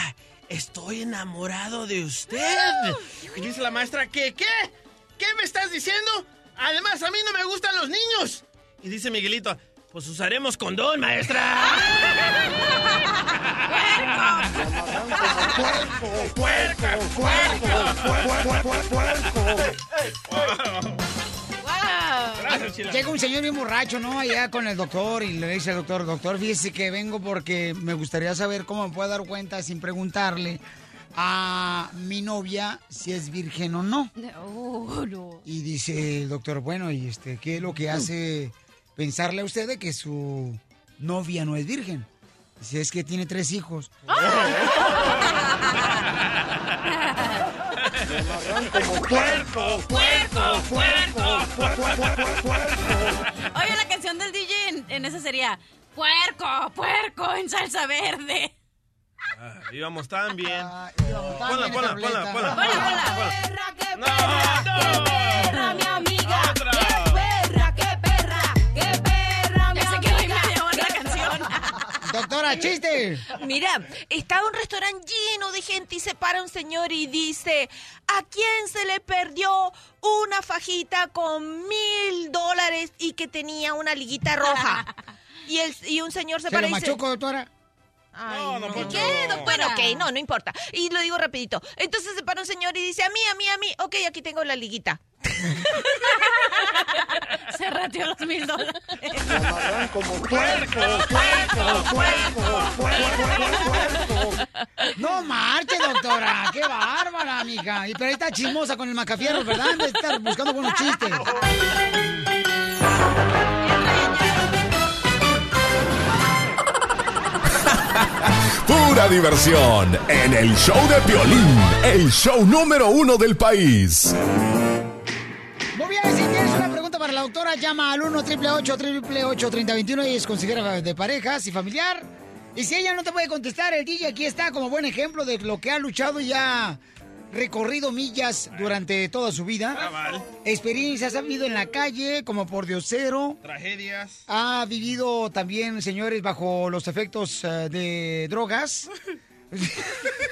estoy enamorado de usted. Y dice la maestra, ¿qué, qué? ¿Qué me estás diciendo? Además, a mí no me gustan los niños. Y dice Miguelito, pues usaremos condón, maestra. Puerco, puerco, puerco, puerco. Llega un señor bien borracho, ¿no? Allá con el doctor y le dice al doctor, doctor, fíjese que vengo porque me gustaría saber cómo me puedo dar cuenta sin preguntarle a mi novia si es virgen o no. No, no. Y dice el doctor, bueno, ¿y este qué es lo que hace pensarle a usted de que su novia no es virgen? Dice, es que tiene tres hijos. Como puerco, puerco, puerco, puerco, puerco. Oye, la canción del DJ en, en esa sería Puerco, puerco en salsa verde. Ah, íbamos tan bien. Ponla, Ponla, ponla, ponla, ponla. Perra, qué perra, qué perra, mi amiga. Otra. Chiste. Mira, estaba un restaurante lleno de gente y se para un señor y dice, ¿a quién se le perdió una fajita con mil dólares y que tenía una liguita roja? Y, el, y un señor se, ¿Se para y dice... machuco, doctora? Ay, No, no. ¿Qué, doctora? Bueno, ok, no, no importa. Y lo digo rapidito. Entonces se para un señor y dice, a mí, a mí, a mí. Ok, aquí tengo la liguita. Se rateó los mil dólares. Como puerco, puerco, puerco, puerco, puerco. No marche, doctora. Qué bárbara, amiga. Y pero ahí está chismosa con el macafierro, ¿verdad? De estar buscando buenos chistes. Pura diversión en el show de Piolín, el show número uno del país. Doctora llama al 1 888 3021 y es consejera de parejas y familiar. Y si ella no te puede contestar, el DJ aquí está como buen ejemplo de lo que ha luchado y ha recorrido millas durante toda su vida. Experiencias ha vivido en la calle como por diosero. Tragedias. Ha vivido también, señores, bajo los efectos eh, de drogas.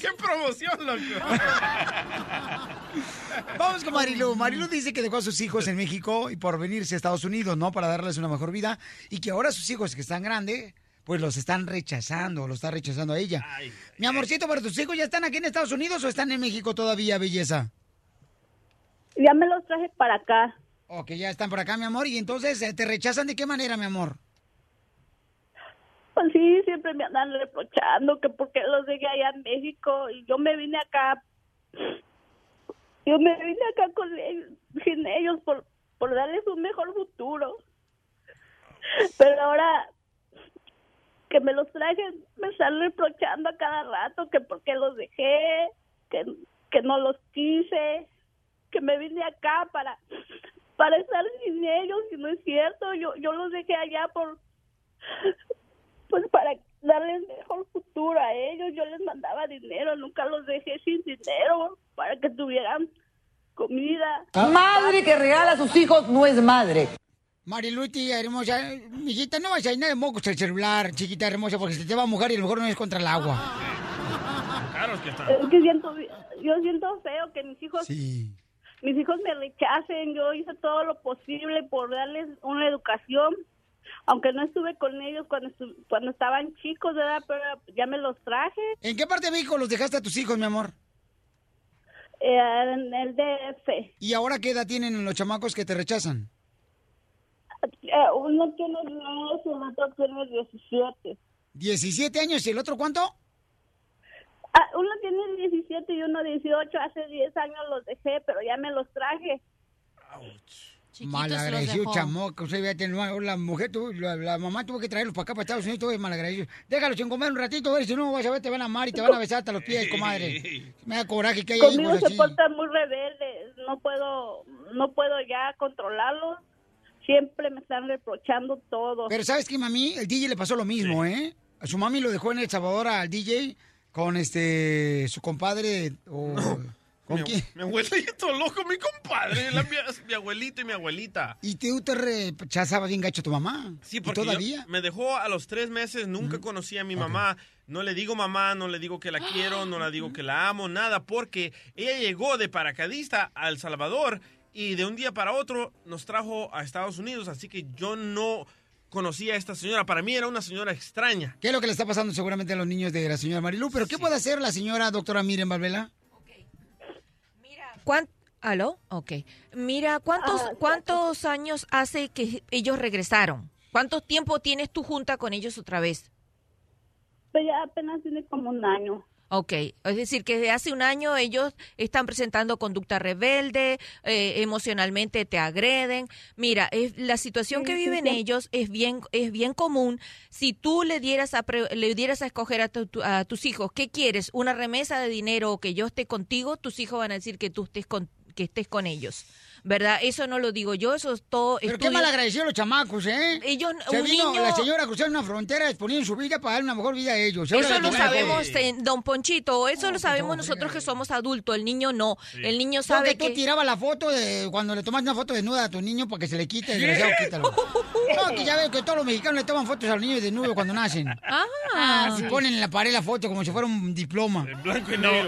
¿Qué promoción, loco? Vamos con Marilu. Marilu dice que dejó a sus hijos en México y por venirse a Estados Unidos, ¿no? Para darles una mejor vida. Y que ahora sus hijos que están grandes, pues los están rechazando, lo está rechazando a ella. Mi amorcito, ¿pero tus hijos ya están aquí en Estados Unidos o están en México todavía, belleza? Ya me los traje para acá. Ok, ya están por acá, mi amor. Y entonces, eh, ¿te rechazan de qué manera, mi amor? Pues sí, siempre me andan reprochando que por qué los dejé allá en México y yo me vine acá. Yo me vine acá con ellos, sin ellos por, por darles un mejor futuro. Pero ahora que me los traje, me están reprochando a cada rato que por qué los dejé, que, que no los quise, que me vine acá para para estar sin ellos y no es cierto, yo yo los dejé allá por pues para darles mejor futuro a ellos, yo les mandaba dinero, nunca los dejé sin dinero para que tuvieran comida. Madre que regala a sus hijos no es madre. Mariluti, hermosa, mijita, no vas a ir nada de mocos el celular, chiquita hermosa, porque se te va a mojar y a lo mejor no es contra el agua. Caros que están. Es que siento, yo siento feo que mis hijos, Sí. mis hijos me rechacen. Yo hice todo lo posible por darles una educación, aunque no estuve con ellos cuando estu- cuando estaban chicos, ¿verdad? Pero ya me los traje. ¿En qué parte de México los dejaste a tus hijos, mi amor? Eh, en el DF. ¿Y ahora qué edad tienen los chamacos que te rechazan? Eh, uno tiene 10 y el otro tiene 17. 17 años y el otro cuánto? Ah, uno tiene 17 y uno 18. Hace 10 años los dejé, pero ya me los traje. Malagradecido chamoco, usted vea, tener- la mujer, tuvo- la, la mamá tuvo que traerlos para acá, para Estados Unidos, todo es malagradecido. Déjalos sin comer un ratito, a ver si no vas a ver, te van a amar y te van a besar hasta los pies, comadre. Me da coraje que haya Conmigo hijos se así. portan muy rebeldes. No puedo, no puedo ya controlarlos. Siempre me están reprochando todo. Pero ¿sabes qué, mami? El DJ le pasó lo mismo, ¿eh? A su mami lo dejó en El Salvador al DJ con este, su compadre, o... ¿Con mi, quién? mi abuelito loco, mi compadre, la- mi, mi abuelito y mi abuelita. ¿Y tú te rechazabas bien gacho a tu mamá? Sí, ¿Y porque todavía? me dejó a los tres meses, nunca conocí a mi mamá. No le digo mamá, no le digo que la quiero, no le digo que la amo, nada, porque ella llegó de paracadista a El Salvador y de un día para otro nos trajo a Estados Unidos, así que yo no conocía a esta señora. Para mí era una señora extraña. ¿Qué es lo que le está pasando seguramente a los niños de la señora Marilu? ¿Pero qué puede hacer la señora doctora Miren Valvela? ¿Cuán- ¿Aló? Ok. Mira, ¿cuántos, Ah, ¿cuántos años hace que ellos regresaron? ¿Cuánto tiempo tienes tú junta con ellos otra vez? Pero ya apenas tiene como un año. Ok, es decir, que desde hace un año ellos están presentando conducta rebelde, eh, emocionalmente te agreden. Mira, es, la situación que viven ellos es bien es bien común. Si tú le dieras a pre- le dieras a escoger a, tu- a tus hijos, ¿qué quieres? ¿Una remesa de dinero o que yo esté contigo? Tus hijos van a decir que tú estés con que estés con ellos. ¿Verdad? Eso no lo digo yo, eso es todo Pero qué estudio- mal agradecidos los chamacos, ¿eh? Ellos, Se un vino niño- la señora cruzaron una frontera exponiendo su vida para dar una mejor vida a ellos. Eso lo sabemos, don Ponchito, eso lo sabemos nosotros que somos adultos, el niño no. El niño sabe que tú tirabas la foto de cuando le tomas una foto desnuda a tu niño para que se le quite, desgraciado, quítalo. No, que ya ves que todos los mexicanos le toman fotos a los niños desnudos cuando nacen. Ah, Y ponen en la pared la foto como si fuera un diploma.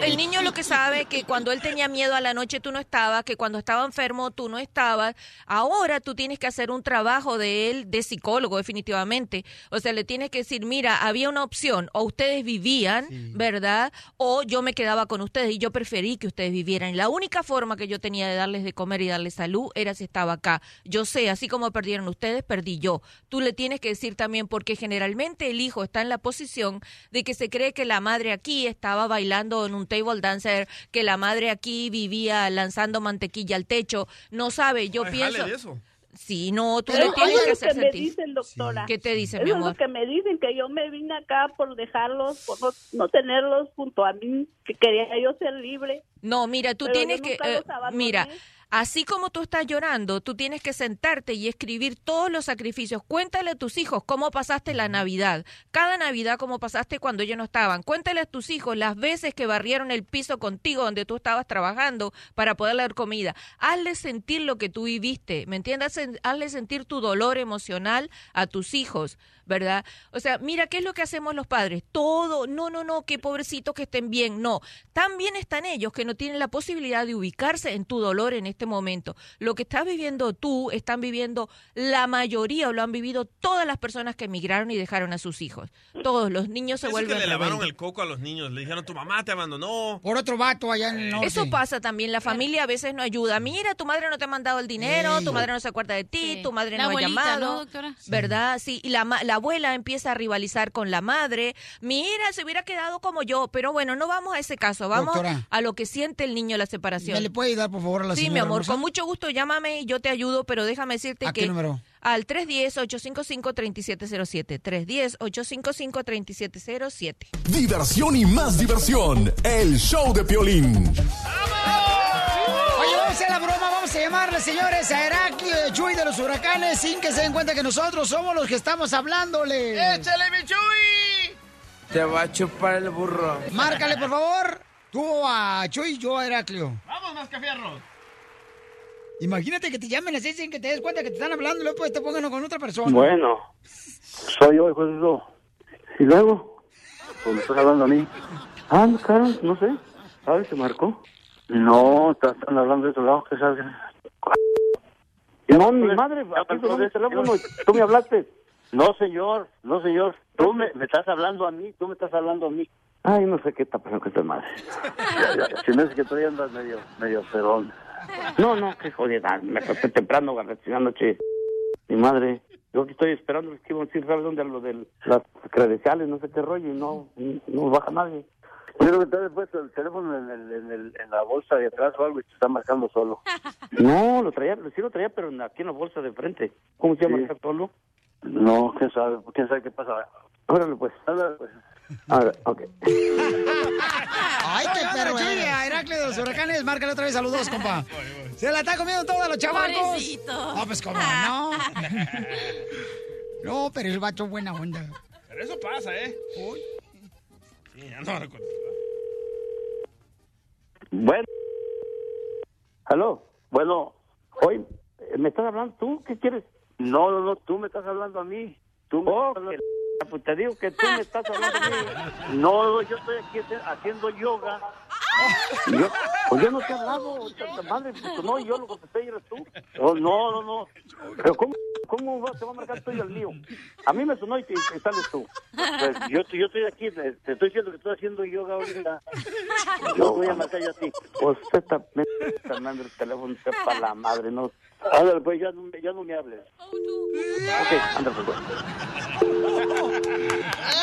El niño lo que sabe que cuando él tenía miedo a la noche tú no estabas, que cuando estaba enfermo tú no estabas. Ahora tú tienes que hacer un trabajo de él de psicólogo definitivamente. O sea, le tienes que decir, mira, había una opción, o ustedes vivían, ¿verdad? O yo me quedaba con ustedes y yo preferí que ustedes vivieran. La única forma que yo tenía de darles de comer y darles salud era si estaba acá. Yo sé, así como perdieron ustedes, perdí yo. Tú le tienes que decir también porque generalmente el hijo está en la posición de que se cree que la madre aquí estaba bailando en un table dancer, que la madre aquí vivía lanzando mantequilla al techo. No sabe, yo Ay, pienso... jale de eso. Sí, no, tú Pero le tienes que es lo hacer que me sentir. dicen, doctora. ¿Qué te dicen, Eso mi es lo amor? que me dicen, que yo me vine acá por dejarlos, por no, no tenerlos junto a mí, que quería yo ser libre. No, mira, tú Pero tienes yo que, nunca eh, mira, Así como tú estás llorando, tú tienes que sentarte y escribir todos los sacrificios. Cuéntale a tus hijos cómo pasaste la Navidad. Cada Navidad cómo pasaste cuando ellos no estaban. Cuéntale a tus hijos las veces que barrieron el piso contigo donde tú estabas trabajando para poder dar comida. Hazle sentir lo que tú viviste, ¿me entiendes? Hazle sentir tu dolor emocional a tus hijos. ¿verdad? O sea, mira, ¿qué es lo que hacemos los padres? Todo, no, no, no, que pobrecitos que estén bien, no. También están ellos que no tienen la posibilidad de ubicarse en tu dolor en este momento. Lo que estás viviendo tú, están viviendo la mayoría o lo han vivido todas las personas que emigraron y dejaron a sus hijos. Todos los niños se vuelven que le lavaron rebeldes. el coco a los niños. Le dijeron, tu mamá te abandonó. Por otro vato allá en el norte. Eso pasa también, la familia a veces no ayuda. Mira, tu madre no te ha mandado el dinero, Sí. tu madre no se acuerda de ti, tu madre La no abuelita, ha llamado, ¿no, doctora? ¿verdad? Sí, y la, ma- la abuela empieza a rivalizar con la madre. Mira, se hubiera quedado como yo, pero bueno, no vamos a ese caso, vamos Doctora. a lo que siente el niño la separación. ¿Me le puede ayudar, por favor, a la Sí, señora amor, con mucho gusto llámame y yo te ayudo, pero déjame decirte ¿A que qué número? al 310-855-3707, 310-855-3707. Diversión y más diversión. El show de Piolín. Oye, vamos a hacer la broma, vamos a llamarle, señores, a Heraclio y a Chuy de los huracanes sin que se den cuenta que nosotros somos los que estamos hablándole. ¡Échale, mi Chuy! Te va a chupar el burro. Márcale, por favor. Tú a Chuy y yo a Heraclio. ¡Vamos, Mascafierros! Imagínate que te llamen así sin que te des cuenta que te están hablando y luego pues te pongan con otra persona. Bueno, soy yo, hijo de eso. ¿Y luego? Pues me estás hablando a mí. Ah, no, claro, no sé. ¿Sabes? ¿Se marcó? No, estás están hablando de otro lado. ¿Qué sabes? No, mi madre, aquí mi teléfono. ¿Tú me hablaste? No, señor, no, señor. Tú me, me estás hablando a mí, tú me estás hablando a mí. Ay, no sé qué está pasando con esta madre. Si me dice que todavía andas medio, medio pedón. No, no, qué jodida. Me acosté temprano, garreté anoche. Mi madre. Yo aquí estoy esperando que iban a decir, ¿sabes dónde? Lo de las credenciales, no sé qué rollo, y no, no baja nadie. Yo creo que te has puesto el teléfono en, el, en, el, en la bolsa de atrás o algo y te está marcando solo. No, lo traía, sí lo traía, pero aquí en la bolsa de frente. ¿Cómo se llama? ¿Está solo? No, quién sabe, quién sabe qué pasa. Órale, pues, órale, pues. Ahora, ok. Ay, qué perro Chuy, a Heraclio de los huracanes, márcale otra vez a los dos, compa. Se la está comiendo todos los chavacos. Pobrecito. No, pues cómo no. No, pero el vato buena onda. Pero eso pasa, ¿eh? Sí, ya no recuerdo. Bueno. Aló. Bueno, hoy, ¿me estás hablando tú? ¿Qué quieres? No, no, no, tú me estás hablando a mí. Tú me estás hablando- pues te digo que tú me estás hablando a mí. No, yo estoy aquí haci- haciendo yoga. Yo, pues yo no te he hablado, madre, pues no, yo lo contesté y eres tú. Oh, no, no, no. Pero ¿cómo, cómo va- te va a marcar tú y el mío? A mí me sonó y te, te sales tú. Pues yo, yo estoy aquí, te, estoy diciendo que estoy haciendo yoga ahorita. Yo voy a marcar yo a ti. Pues usted está, me está dando el teléfono, sepa la madre, no. Ándale, pues ya no, me- ya no me hables. Ok, ándale, pues.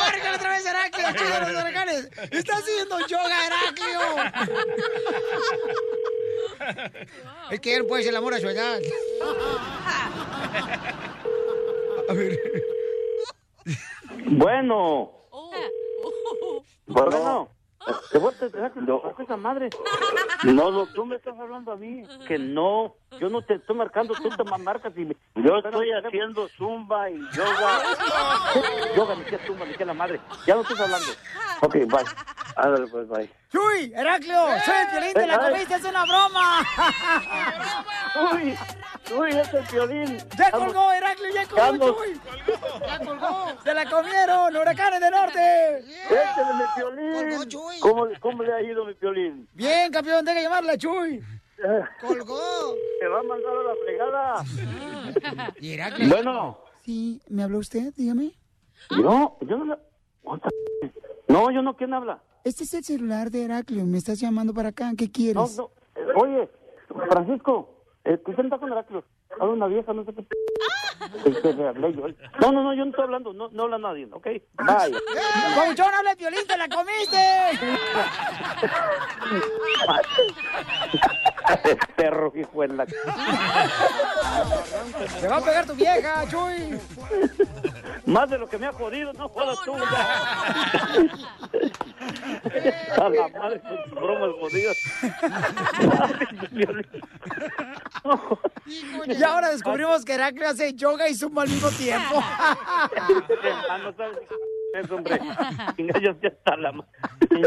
Márcale otra vez, Heraclio, Chuy de los huracanes. Está haciendo yoga, Heraclio. Es que él puede ser el amor a su edad. A ver. Bueno. Bueno. ¿Te voy a tener esa madre? No, no, tú me estás hablando a mí. Que no, yo no te estoy marcando, tú te ma- marcas y me... Yo estoy haciendo zumba y yoga. yoga, ni que zumba, ni que la madre. Ya no estás hablando. Ok, bye. Ándale, pues, bye. Chuy, Heraclio, soy el violín de la Ay. comiste, es una broma. Uy, uy, es el violín. Ya colgó, Heraclio, ya colgó. Chuy. Ya colgó. Se la comieron, huracanes del norte. Échale mi violín. ¿Cómo, ¿Cómo le ha ido mi violín? Bien, campeón, deja llamarle a Chuy. Colgó. Te va a mandar a la fregada. Y Heraclio. Bueno. Sí, ¿me habló usted? Dígame. Yo, yo no... No, yo no, ¿quién habla? Este es el celular de Heraclio, me estás llamando para acá, ¿qué quieres? No, no. eh, Oye, Francisco, eh, ¿quién está con Heraclio? Habla una vieja, no sé qué. Este. No, no, no, yo no estoy hablando, no, no habla nadie, ¿ok? Bye. ¡Pabuchón, habla el violín, te la comiste! Perro, hijo de la... ¡Se va a pegar tu vieja, Chuy! Más de lo que me ha jodido, no jodas tú. A la madre con tus bromas jodidas. Y ahora descubrimos que Heraclio hace yoga y zumba al mismo tiempo. Ah, no sabes qué es, hombre. Yo ya está la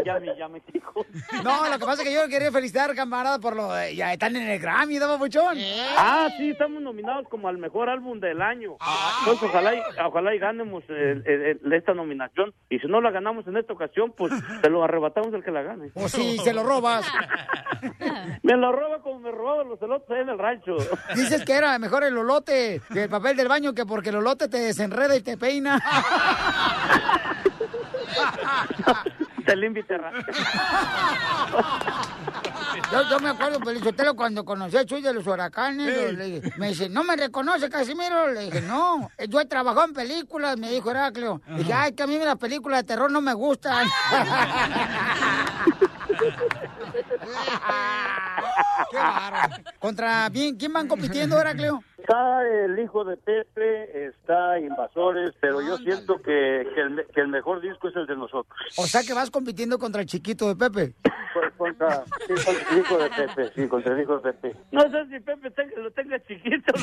Ya me, ya me dijo. No, lo que pasa es que yo quería felicitar, camarada, por lo de... Ya están en el Grammy, ¿no, papuchón? Ah, sí, estamos nominados como al mejor álbum del año. Entonces, ojalá y, ojalá y ganemos el- el- el- esta nominación. Y si no la ganamos en esta ocasión, pues se lo arrebatamos al que la gane. O si se lo robas. Me lo roba como me robaban los elotes ahí en el rancho. Dices que era mejor el lolote que el papel del baño, que porque el lolote te desenreda y te peina. Te Yo, yo me acuerdo, Pelizotelo, cuando conocí a Chuy de los huracanes, Ey. le dije- me dice, ¿no me reconoce, Casimiro? Le dije, no, yo he trabajado en películas, me dijo Heraclio. Le dije, ay, que a mí las películas de terror no me gustan. Qué bárbaro. ¿Contra quién, quién van compitiendo, Heraclio? Está el hijo de Pepe, está Invasores, pero yo siento que, que, el, que el mejor disco es el de nosotros. O sea que vas compitiendo contra el chiquito de Pepe. Con- Contra, sí, contra el hijo de Pepe, sí, contra el hijo de Pepe. No sé si Pepe tenga- lo tenga chiquito.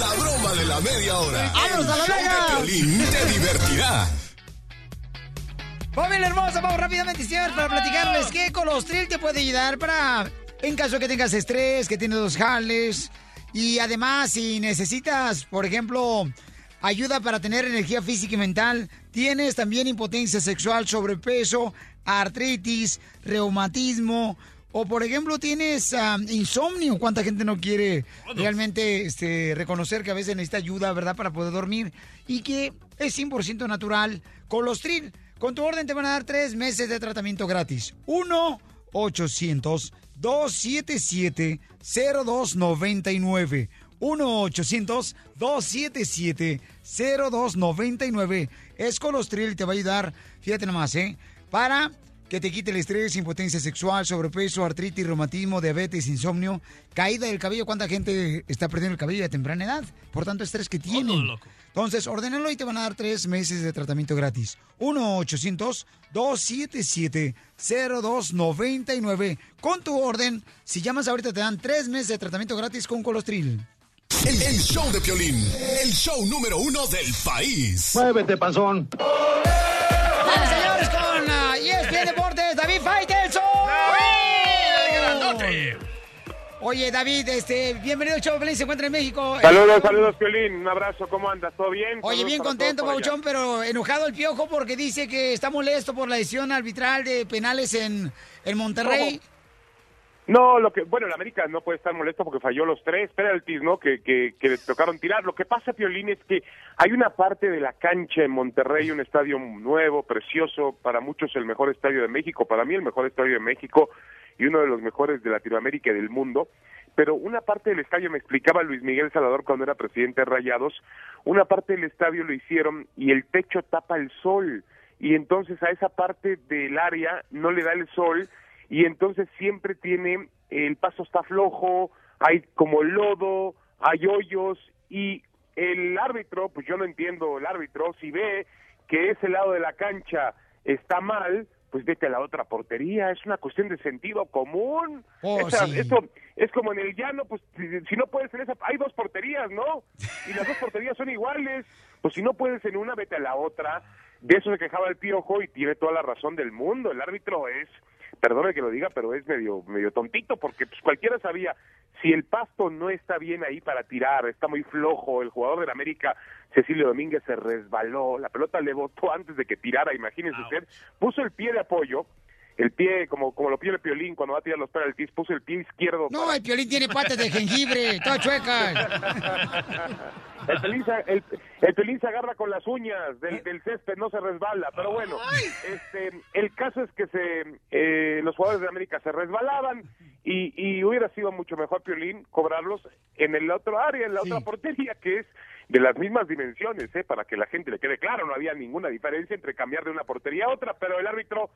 La broma de la media hora. ¡Vámonos a la El show Vegas! de Piolín te divertirá. Familia hermosa, vamos rápidamente, señor, para platicarles que Colostril te puede ayudar para, en caso que tengas estrés, que tienes dos jales, y además si necesitas, por ejemplo, ayuda para tener energía física y mental, tienes también impotencia sexual, sobrepeso, artritis, reumatismo, o por ejemplo tienes ah, insomnio, cuánta gente no quiere realmente este, reconocer que a veces necesita ayuda, ¿verdad?, para poder dormir, y que es 100% natural. Colostril, con tu orden te van a dar tres meses de tratamiento gratis. 1-800-277-0299. 1-800-277-0299. Es Colostril, te va a ayudar, fíjate nomás, ¿eh? Para que te quite el estrés, impotencia sexual, sobrepeso, artritis, reumatismo, diabetes, insomnio, caída del cabello. ¿Cuánta gente está perdiendo el cabello a temprana edad? Por tanto estrés que tienen. Entonces, ordénalo y te van a dar tres meses de tratamiento gratis. 1-800-277-0299. Con tu orden, si llamas ahorita te dan tres meses de tratamiento gratis con Colostril. El, el show de Piolín, el show número uno del país. Muévete, panzón. Bueno, Oye, David, este, bienvenido al show, Pelín, se encuentra en México. Saludos, Eh, saludos, Piolín. Un abrazo, ¿cómo andas? ¿Todo bien? Oye, bien contento. Pauchón, pero enojado el piojo porque dice que está molesto por la decisión arbitral de penales en, en Monterrey. No, lo que, bueno, el América no puede estar molesto porque falló los tres penaltis, ¿no? Que, que, que le tocaron tirar. Lo que pasa, Piolín, es que hay una parte de la cancha en Monterrey, un estadio nuevo, precioso, para muchos el mejor estadio de México, para mí el mejor estadio de México y uno de los mejores de Latinoamérica y del mundo. Pero una parte del estadio, me explicaba Luis Miguel Salvador cuando era presidente de Rayados, una parte del estadio lo hicieron y el techo tapa el sol. Y entonces a esa parte del área no le da el sol y entonces siempre tiene el paso está flojo, hay como lodo, hay hoyos y el árbitro, pues yo no entiendo el árbitro, si ve que ese lado de la cancha está mal, pues vete a la otra portería, es una cuestión de sentido común. Oh, Esa- sí. Esto es como en el llano, pues si, si no puedes en esa, hay dos porterías, ¿no? Y las dos porterías son iguales, pues si no puedes en una, vete a la otra. De eso se quejaba el piojo y tiene toda la razón del mundo. El árbitro es, perdone que lo diga, pero es medio, medio tontito porque pues cualquiera sabía, si el pasto no está bien ahí para tirar, está muy flojo, el jugador del América, Cecilio Domínguez, se resbaló, la pelota le botó antes de que tirara, imagínense usted, puso el pie de apoyo, el pie, como, como lo pide el piolín cuando va a tirar los penaltis, puso el pie izquierdo. No, el piolín tiene patas de jengibre, todas chuecas. El pelín, se, el, el pelín se agarra con las uñas del, del césped, no se resbala. Pero bueno, este, el caso es que se, eh, los jugadores de América se resbalaban y, y hubiera sido mucho mejor, Piolín, cobrarlos en el otro área, en la otra portería, que es de las mismas dimensiones, ¿eh? para que la gente le quede claro. No había ninguna diferencia entre cambiar de una portería a otra, pero el árbitro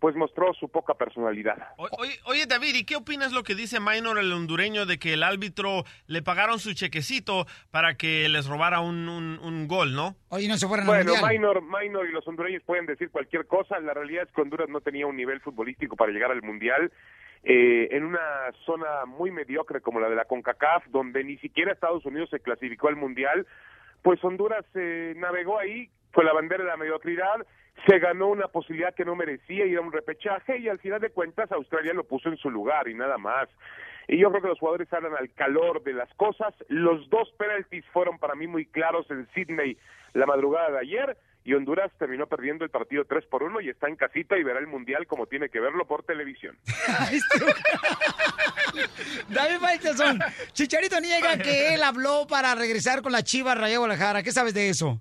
pues mostró su poca personalidad. O- Oye, oye, David, ¿y qué opinas lo que dice Minor, el hondureño, de que el árbitro le pagaron su chequecito para que les robara un, un- un gol, no? Oye, no se fueran Bueno, Minor, Minor y los hondureños pueden decir cualquier cosa. La realidad es que Honduras no tenía un nivel futbolístico para llegar al Mundial. Eh, en una zona muy mediocre como la de la CONCACAF, donde ni siquiera Estados Unidos se clasificó al Mundial, pues Honduras eh, navegó ahí con la bandera de la mediocridad, se ganó una posibilidad que no merecía ir a un repechaje y al final de cuentas Australia lo puso en su lugar y nada más. Y yo creo que los jugadores hablan al calor de las cosas. Los dos penaltis fueron para mí muy claros en Sydney la madrugada de ayer y Honduras terminó perdiendo el partido 3 por 1 y está en casita y verá el Mundial como tiene que verlo por televisión. David Faitelson, Chicharito niega que él habló para regresar con la Chivas Raya Guadalajara. ¿Qué sabes de eso?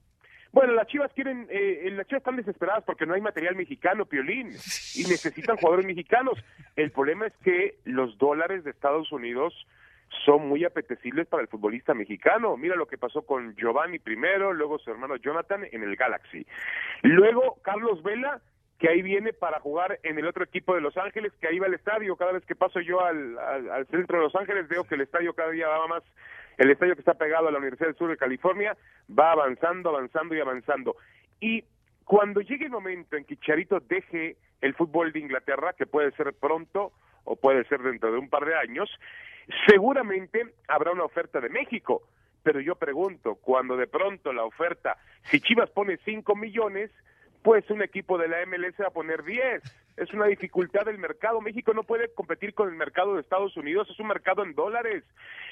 Bueno, las Chivas quieren, eh, las Chivas están desesperadas porque no hay material mexicano, Piolín, y necesitan jugadores mexicanos. El problema es que los dólares de Estados Unidos son muy apetecibles para el futbolista mexicano. Mira lo que pasó con Giovanni primero, luego su hermano Jonathan en el Galaxy. Luego Carlos Vela, que ahí viene para jugar en el otro equipo de Los Ángeles, que ahí va al estadio. Cada vez que paso yo al, al, al centro de Los Ángeles veo que el estadio cada día va más el estadio que está pegado a la Universidad del Sur de California va avanzando, avanzando y avanzando. Y cuando llegue el momento en que Charito deje el fútbol de Inglaterra, que puede ser pronto o puede ser dentro de un par de años, seguramente habrá una oferta de México. Pero yo pregunto, cuando de pronto la oferta, si Chivas pone 5 millones, pues un equipo de la MLS va a poner 10. Es una dificultad del mercado. México no puede competir con el mercado de Estados Unidos, es un mercado en dólares.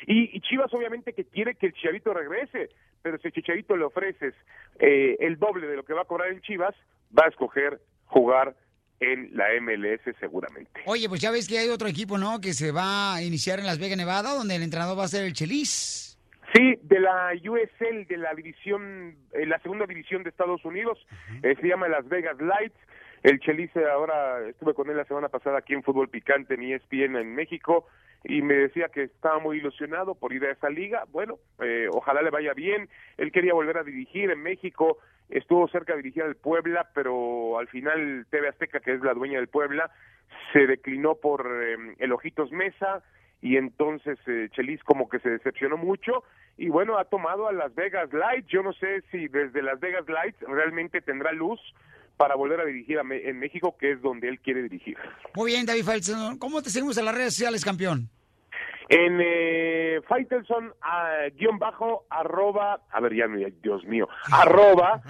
Y, y Chivas obviamente que quiere que el Chicharito regrese, pero si el Chicharito le ofreces eh, el doble de lo que va a cobrar en Chivas, va a escoger jugar en la MLS seguramente. Oye, pues ya ves que hay otro equipo, ¿no? Que se va a iniciar en Las Vegas, Nevada, donde el entrenador va a ser el Chelis. Sí, de la USL, de la división, eh, la segunda división de Estados Unidos, eh, se llama Las Vegas Lights. El Chelice ahora estuve con él la semana pasada aquí en Fútbol Picante en ESPN en México y me decía que estaba muy ilusionado por ir a esa liga. Bueno, eh, ojalá le vaya bien. Él quería volver a dirigir en México, estuvo cerca de dirigir al Puebla, pero al final TV Azteca, que es la dueña del Puebla, se declinó por eh, el Ojitos Mesa y entonces eh, Chelis como que se decepcionó mucho y bueno, ha tomado a Las Vegas Lights. Yo no sé si desde Las Vegas Lights realmente tendrá luz para volver a dirigir a Me- en México, que es donde él quiere dirigir. Muy bien, David Faitelson. ¿Cómo te seguimos en las redes sociales, campeón? En eh, Faitelson, ah, guion bajo, arroba, a ver, ya, Dios mío, arroba,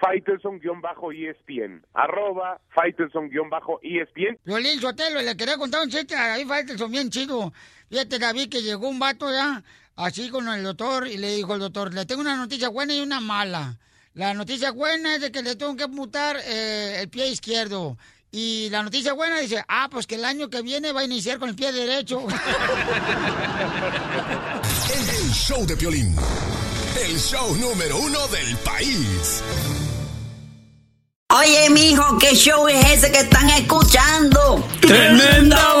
Faitelson, guion bajo, ESPN, arroba, Faitelson, guion bajo, ESPN. Violín Sotelo, le quería contar un chiste a David Faitelson bien chido. Fíjate, David, que llegó un vato ya, así con el doctor, y le dijo el doctor, le tengo una noticia buena y una mala. La noticia buena es de que le tengo que amputar eh, el pie izquierdo. Y la noticia buena dice, ah, pues que el año que viene va a iniciar con el pie derecho. El show de Piolín. El show número uno del país. Oye, mijo, ¿qué show es ese que están escuchando? ¡Tremenda